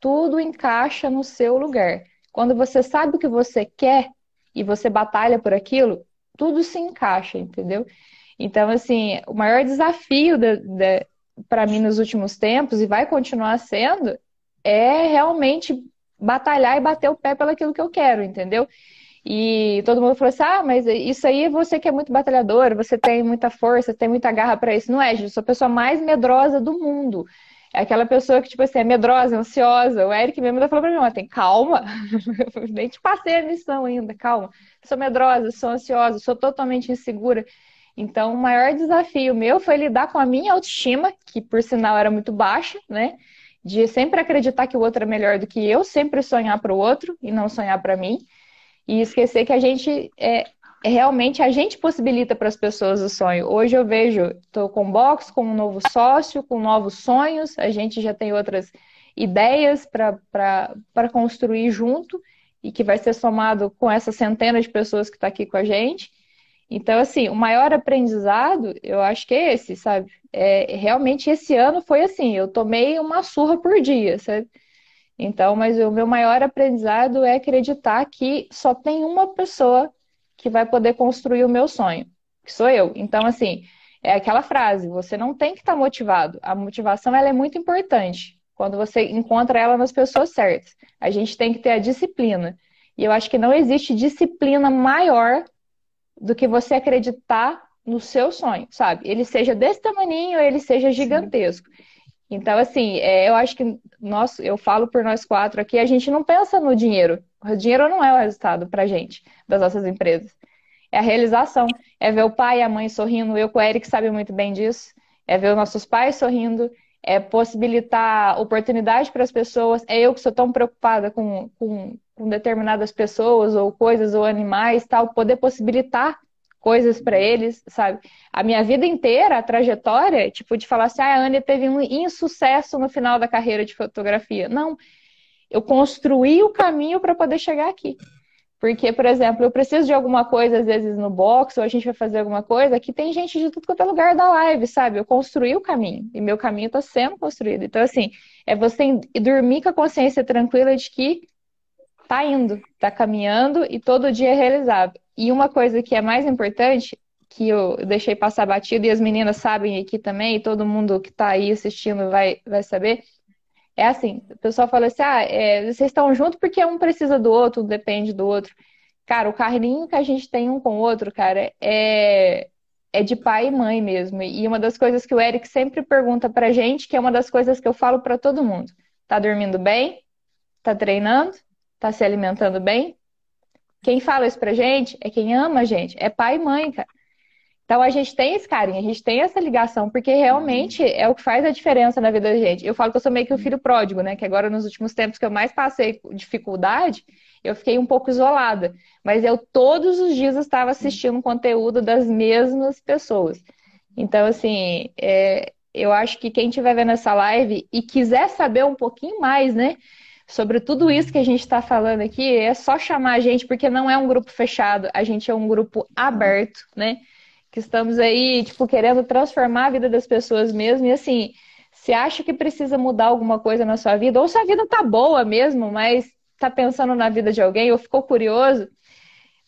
tudo encaixa no seu lugar. Quando você sabe o que você quer e você batalha por aquilo, tudo se encaixa, entendeu? Então, assim, o maior desafio para mim nos últimos tempos, e vai continuar sendo, é realmente batalhar e bater o pé pelo aquilo que eu quero, entendeu? E todo mundo falou assim: ah, mas isso aí você que é muito batalhador, você tem muita força, tem muita garra para isso. Não é, gente, eu sou a pessoa mais medrosa do mundo. É aquela pessoa que, tipo assim, é medrosa, ansiosa. O Eric mesmo falou pra mim, ontem, calma. Nem te passei a missão ainda, calma. Sou medrosa, sou ansiosa, sou totalmente insegura. Então, o maior desafio meu foi lidar com a minha autoestima, que por sinal era muito baixa, né? De sempre acreditar que o outro é melhor do que eu, sempre sonhar para o outro e não sonhar para mim, e esquecer que a gente é, é realmente a gente possibilita para as pessoas o sonho. Hoje eu vejo, estou com box, com um novo sócio, com novos sonhos, a gente já tem outras ideias para construir junto e que vai ser somado com essa centena de pessoas que está aqui com a gente. Então, assim, o maior aprendizado, eu acho que é esse, sabe? É, realmente esse ano foi assim, eu tomei uma surra por dia, sabe? Então, mas o meu maior aprendizado é acreditar que só tem uma pessoa que vai poder construir o meu sonho, que sou eu. Então, assim, é aquela frase, você não tem que estar tá motivado. A motivação ela é muito importante quando você encontra ela nas pessoas certas. A gente tem que ter a disciplina. E eu acho que não existe disciplina maior do que você acreditar no seu sonho, sabe? Ele seja desse tamanho ou ele seja gigantesco. Sim. Então, assim, é, eu acho que nós, eu falo por nós quatro aqui, a gente não pensa no dinheiro. O dinheiro não é o resultado pra gente, das nossas empresas. É a realização. É ver o pai e a mãe sorrindo. Eu com o Eric sabe muito bem disso. É ver os nossos pais sorrindo. é possibilitar oportunidade para as pessoas. É eu que sou tão preocupada com, com, com determinadas pessoas ou coisas ou animais, tal, poder possibilitar coisas para eles, sabe? A minha vida inteira, a trajetória, tipo, de falar assim, ah, a Anne teve um insucesso no final da carreira de fotografia. Não, eu construí o caminho para poder chegar aqui. Porque, por exemplo, eu preciso de alguma coisa, às vezes no box, ou a gente vai fazer alguma coisa, que tem gente de tudo quanto é lugar da live, sabe? Eu construí o caminho, e meu caminho está sendo construído. Então, assim, é você dormir com a consciência tranquila de que tá indo, tá caminhando e todo dia é realizável. E uma coisa que é mais importante, que eu deixei passar batido, e as meninas sabem aqui também, e todo mundo que está aí assistindo vai, vai saber, é assim, o pessoal fala assim, ah, é, vocês estão juntos porque um precisa do outro, depende do outro. Cara, o carinho que a gente tem um com o outro, cara, é, é de pai e mãe mesmo. E uma das coisas que o Eric sempre pergunta pra gente, que é uma das coisas que eu falo para todo mundo. Tá dormindo bem? Tá treinando? Tá se alimentando bem? Quem fala isso pra gente é quem ama a gente, é pai e mãe, cara. Então a gente tem esse carinho, a gente tem essa ligação, porque realmente é o que faz a diferença na vida da gente. Eu falo que eu sou meio que o filho pródigo, né? Que agora nos últimos tempos que eu mais passei dificuldade, eu fiquei um pouco isolada. Mas eu todos os dias estava assistindo conteúdo das mesmas pessoas. Então, assim, é, eu acho que quem estiver vendo essa live e quiser saber um pouquinho mais, né? Sobre tudo isso que a gente está falando aqui, é só chamar a gente, porque não é um grupo fechado, a gente é um grupo aberto, né? que estamos aí, tipo, querendo transformar a vida das pessoas mesmo. E assim, se acha que precisa mudar alguma coisa na sua vida, ou se a vida tá boa mesmo, mas tá pensando na vida de alguém, ou ficou curioso,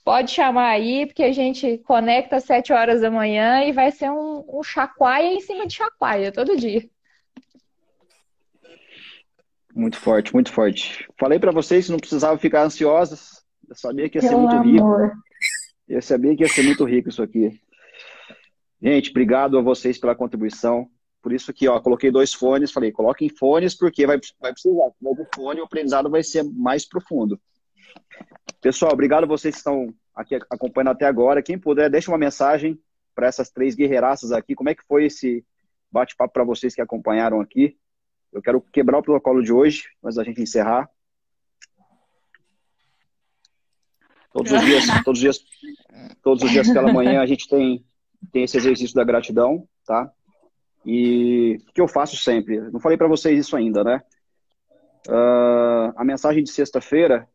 pode chamar aí, porque a gente conecta às 7 horas da manhã e vai ser um, um chacoalha em cima de chacoalha todo dia. Muito forte, muito forte. Falei para vocês que não precisavam ficar ansiosas. Eu sabia que ia ser muito amor. rico. Eu sabia que ia ser muito rico isso aqui. Gente, obrigado a vocês pela contribuição. Por isso que, ó, coloquei dois fones, falei, coloquem fones porque vai, vai precisar. Com o fone o aprendizado vai ser mais profundo. Pessoal, obrigado a vocês que estão aqui acompanhando até agora. Quem puder, deixa uma mensagem para essas três guerreiraças aqui. Como é que foi esse bate-papo para vocês que acompanharam aqui? Eu quero quebrar o protocolo de hoje, antes da gente encerrar. Todos os dias, todos os dias, todos os dias pela manhã a gente tem tem esse exercício da gratidão, tá? E o que eu faço sempre? Não falei para vocês isso ainda, né? Uh, a mensagem de sexta-feira,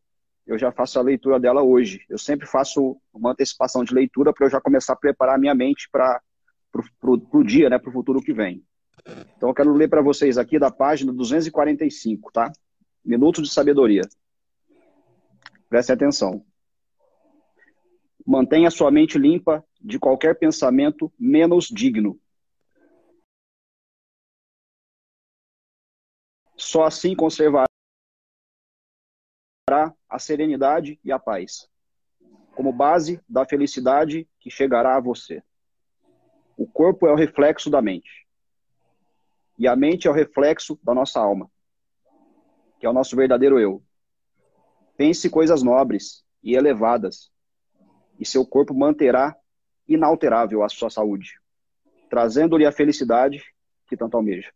eu já faço a leitura dela hoje. Eu sempre faço uma antecipação de leitura para eu já começar a preparar a minha mente para o dia, né? Para o futuro que vem. Então, eu quero ler para vocês aqui da página 245, tá? Minutos de Sabedoria. Prestem atenção. Mantenha sua mente limpa de qualquer pensamento menos digno. Só assim conservará a serenidade e a paz, como base da felicidade que chegará a você. O corpo é o reflexo da mente. E a mente é o reflexo da nossa alma, que é o nosso verdadeiro eu. Pense coisas nobres e elevadas, e seu corpo manterá inalterável a sua saúde, trazendo-lhe a felicidade que tanto almeja.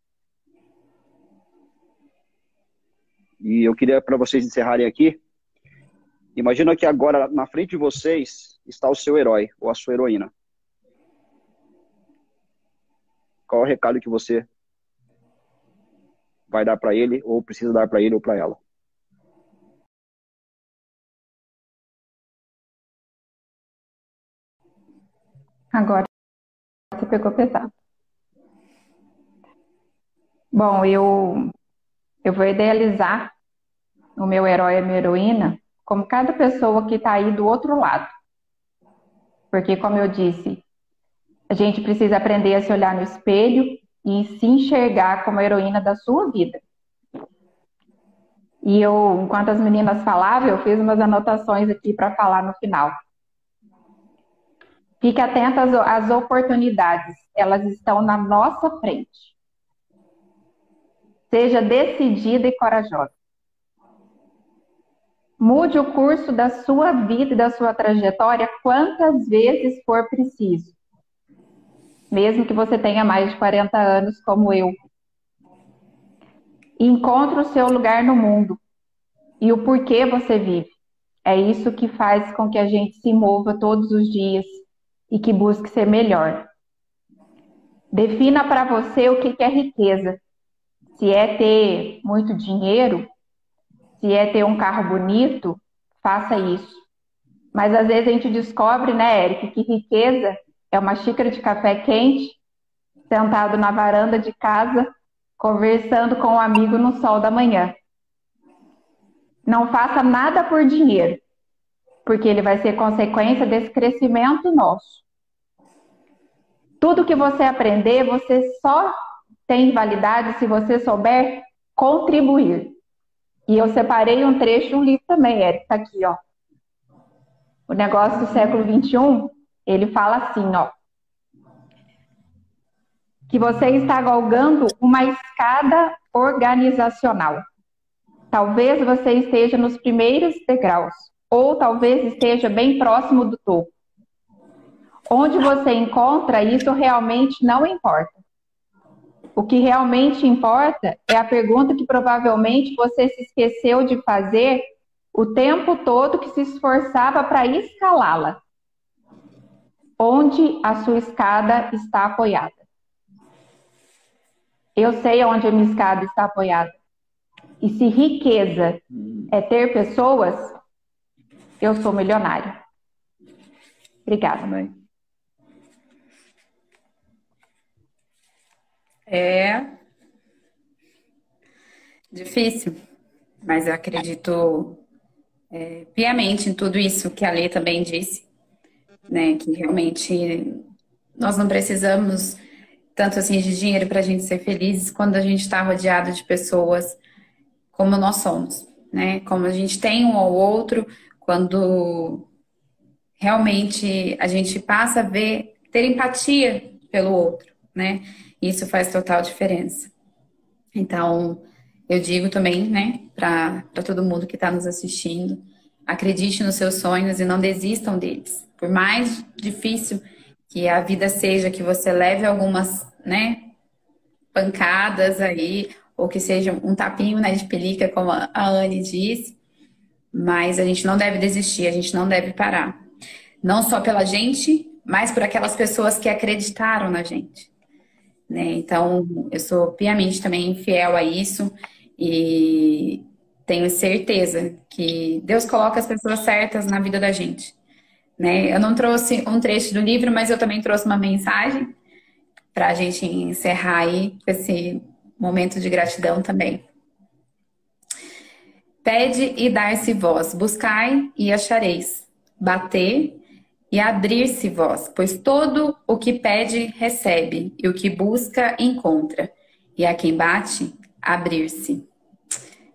E eu queria para vocês encerrarem aqui. Imagina que agora na frente de vocês está o seu herói ou a sua heroína. Qual é o recado que você vai dar para ele ou precisa dar para ele ou para ela? Agora você pegou pesado. Bom, eu, eu vou idealizar o meu herói e minha heroína como cada pessoa que está aí do outro lado. Porque, como eu disse, a gente precisa aprender a se olhar no espelho e se enxergar como a heroína da sua vida. E eu, enquanto as meninas falavam, eu fiz umas anotações aqui para falar no final. Fique atento às, às oportunidades, elas estão na nossa frente. Seja decidida e corajosa. Mude o curso da sua vida e da sua trajetória quantas vezes for preciso. Mesmo que você tenha mais de 40 anos, como eu. Encontre o seu lugar no mundo e o porquê você vive. É isso que faz com que a gente se mova todos os dias e que busque ser melhor. Defina para você o que é riqueza. Se é ter muito dinheiro, se é ter um carro bonito, faça isso. Mas às vezes a gente descobre, né, Eric, que riqueza é uma xícara de café quente, sentado na varanda de casa, conversando com um amigo no sol da manhã. Não faça nada por dinheiro, porque ele vai ser consequência desse crescimento nosso. Tudo que você aprender, você só tem validade se você souber contribuir. E eu separei um trecho de um livro também, Eric, tá aqui, ó. O negócio do século XXI, ele fala assim, ó. Que você está galgando uma escada organizacional. Talvez você esteja nos primeiros degraus, ou talvez esteja bem próximo do topo. Onde você encontra isso realmente não importa. O que realmente importa é a pergunta que provavelmente você se esqueceu de fazer o tempo todo que se esforçava para escalá-la. Onde a sua escada está apoiada? Eu sei onde a minha escada está apoiada. E se riqueza é ter pessoas, eu sou milionário. Obrigada. Mãe. É difícil, mas eu acredito é, piamente em tudo isso que a Lê também disse, né? Que realmente nós não precisamos tanto assim de dinheiro para a gente ser felizes quando a gente está rodeado de pessoas como nós somos, né? Como a gente tem um ao outro, quando realmente a gente passa a ver, ter empatia pelo outro, né? Isso faz total diferença. Então, eu digo também, né, para todo mundo que está nos assistindo, acredite nos seus sonhos e não desistam deles. Por mais difícil que a vida seja, que você leve algumas, né, pancadas aí, ou que seja um tapinho né, de pelica, como a Anne disse, mas a gente não deve desistir, a gente não deve parar. Não só pela gente, mas por aquelas pessoas que acreditaram na gente. Né? Então, eu sou piamente também fiel a isso e tenho certeza que Deus coloca as pessoas certas na vida da gente. Né? Eu não trouxe um trecho do livro, mas eu também trouxe uma mensagem para a gente encerrar aí esse momento de gratidão também. Pede e dar-se vós, buscai e achareis, bater e abrir-se vós, pois todo o que pede recebe, e o que busca encontra, e a quem bate, abrir-se.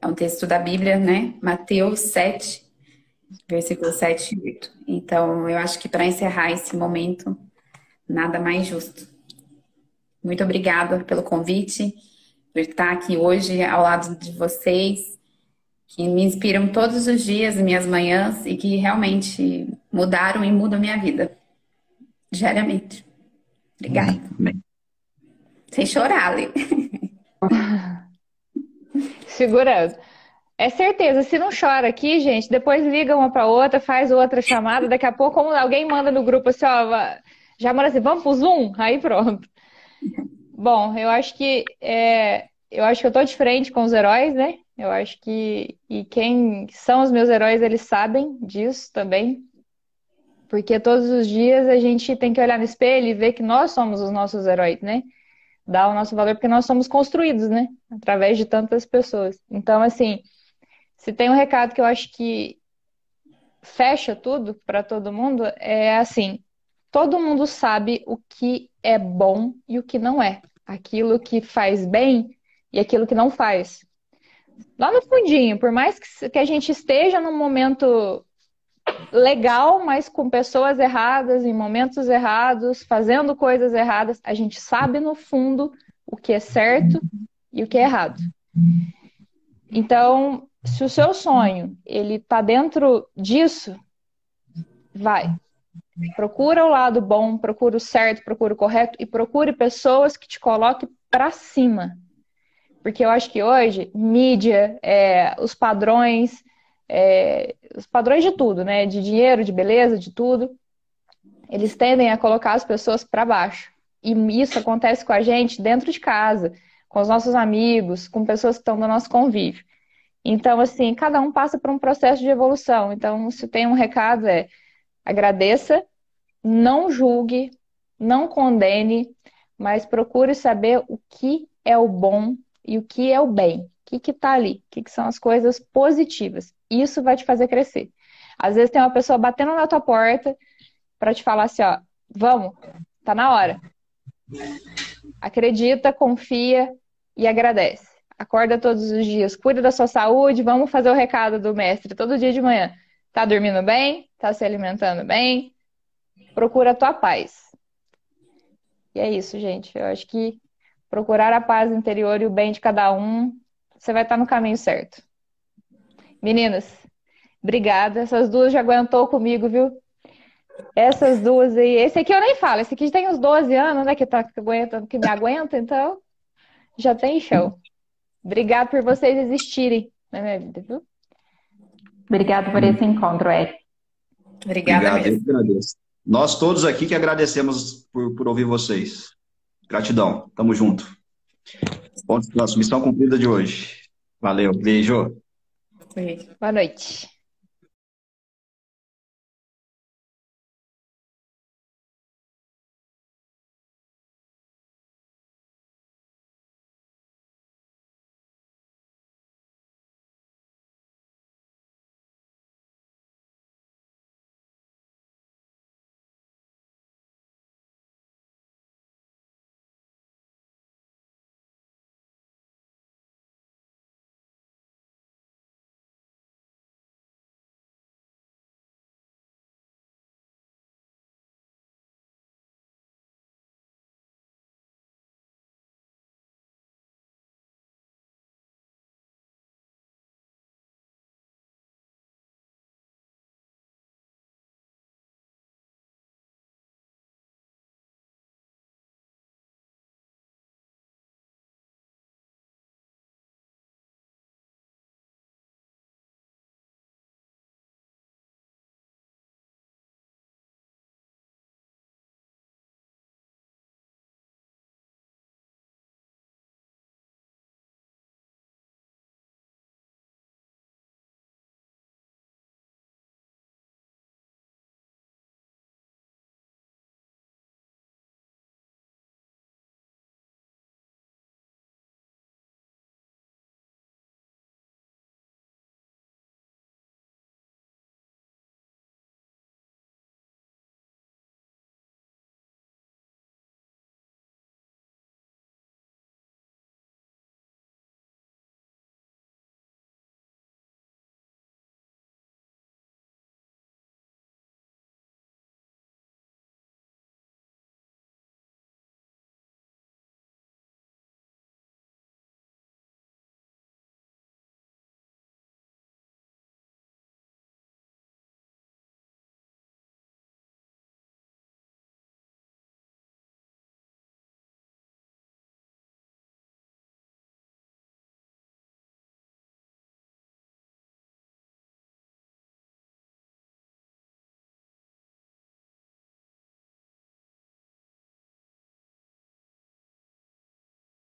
É um texto da Bíblia, né? Mateus 7, versículo 7 e 8. Então, eu acho que para encerrar esse momento, nada mais justo. Muito obrigada pelo convite, por estar aqui hoje ao lado de vocês, que me inspiram todos os dias, minhas manhãs, e que realmente mudaram e mudam minha vida, diariamente. Obrigada. Amém. Sem chorar, ali. Segurando. É certeza, se não chora aqui, gente, depois liga uma para outra, faz outra chamada, daqui a pouco alguém manda no grupo assim, ó, já manda assim, vamos pro Zoom? Aí pronto. Bom, eu acho que é, eu acho que eu tô de frente com os heróis, né? Eu acho que e quem são os meus heróis, eles sabem disso também. Porque todos os dias a gente tem que olhar no espelho e ver que nós somos os nossos heróis, né? Dar o nosso valor porque nós somos construídos, né? Através de tantas pessoas. Então, assim, se tem um recado que eu acho que fecha tudo para todo mundo, é assim: todo mundo sabe o que é bom e o que não é. Aquilo que faz bem e aquilo que não faz. Lá no fundinho, por mais que a gente esteja num momento legal, mas com pessoas erradas, em momentos errados, fazendo coisas erradas, a gente sabe no fundo o que é certo e o que é errado. Então, se o seu sonho ele tá dentro disso, vai. Procura o lado bom, procura o certo, procura o correto e procure pessoas que te coloquem para cima. Porque eu acho que hoje, mídia, é, os padrões, é, os padrões de tudo, né? De dinheiro, de beleza, de tudo, eles tendem a colocar as pessoas para baixo. E isso acontece com a gente dentro de casa, com os nossos amigos, com pessoas que estão no nosso convívio. Então, assim, cada um passa por um processo de evolução. Então, se tem um recado é agradeça, não julgue, não condene, mas procure saber o que é o bom e o que é o bem. O que está ali? O que, que são as coisas positivas? Isso vai te fazer crescer. Às vezes tem uma pessoa batendo na tua porta para te falar assim, ó, vamos, tá na hora. Acredita, confia e agradece. Acorda todos os dias, cuida da sua saúde, vamos fazer o recado do mestre todo dia de manhã. Tá dormindo bem? Tá se alimentando bem? Procura a tua paz. E é isso, gente. Eu acho que procurar a paz interior e o bem de cada um, você vai estar no caminho certo. Meninas, obrigada. Essas duas já aguentou comigo, viu? Essas duas aí. Esse aqui eu nem falo. Esse aqui tem uns 12 anos, né? Que, tá, que, aguenta, que me aguenta, então já tem show. Obrigada por vocês existirem na minha vida, viu? Obrigada por esse encontro, Ed. Obrigada Obrigado, mesmo. Eu agradeço. Nós todos aqui que agradecemos por, por ouvir vocês. Gratidão. Tamo junto. Ponto, nossa missão cumprida de hoje. Valeu. Beijo. Boa noite.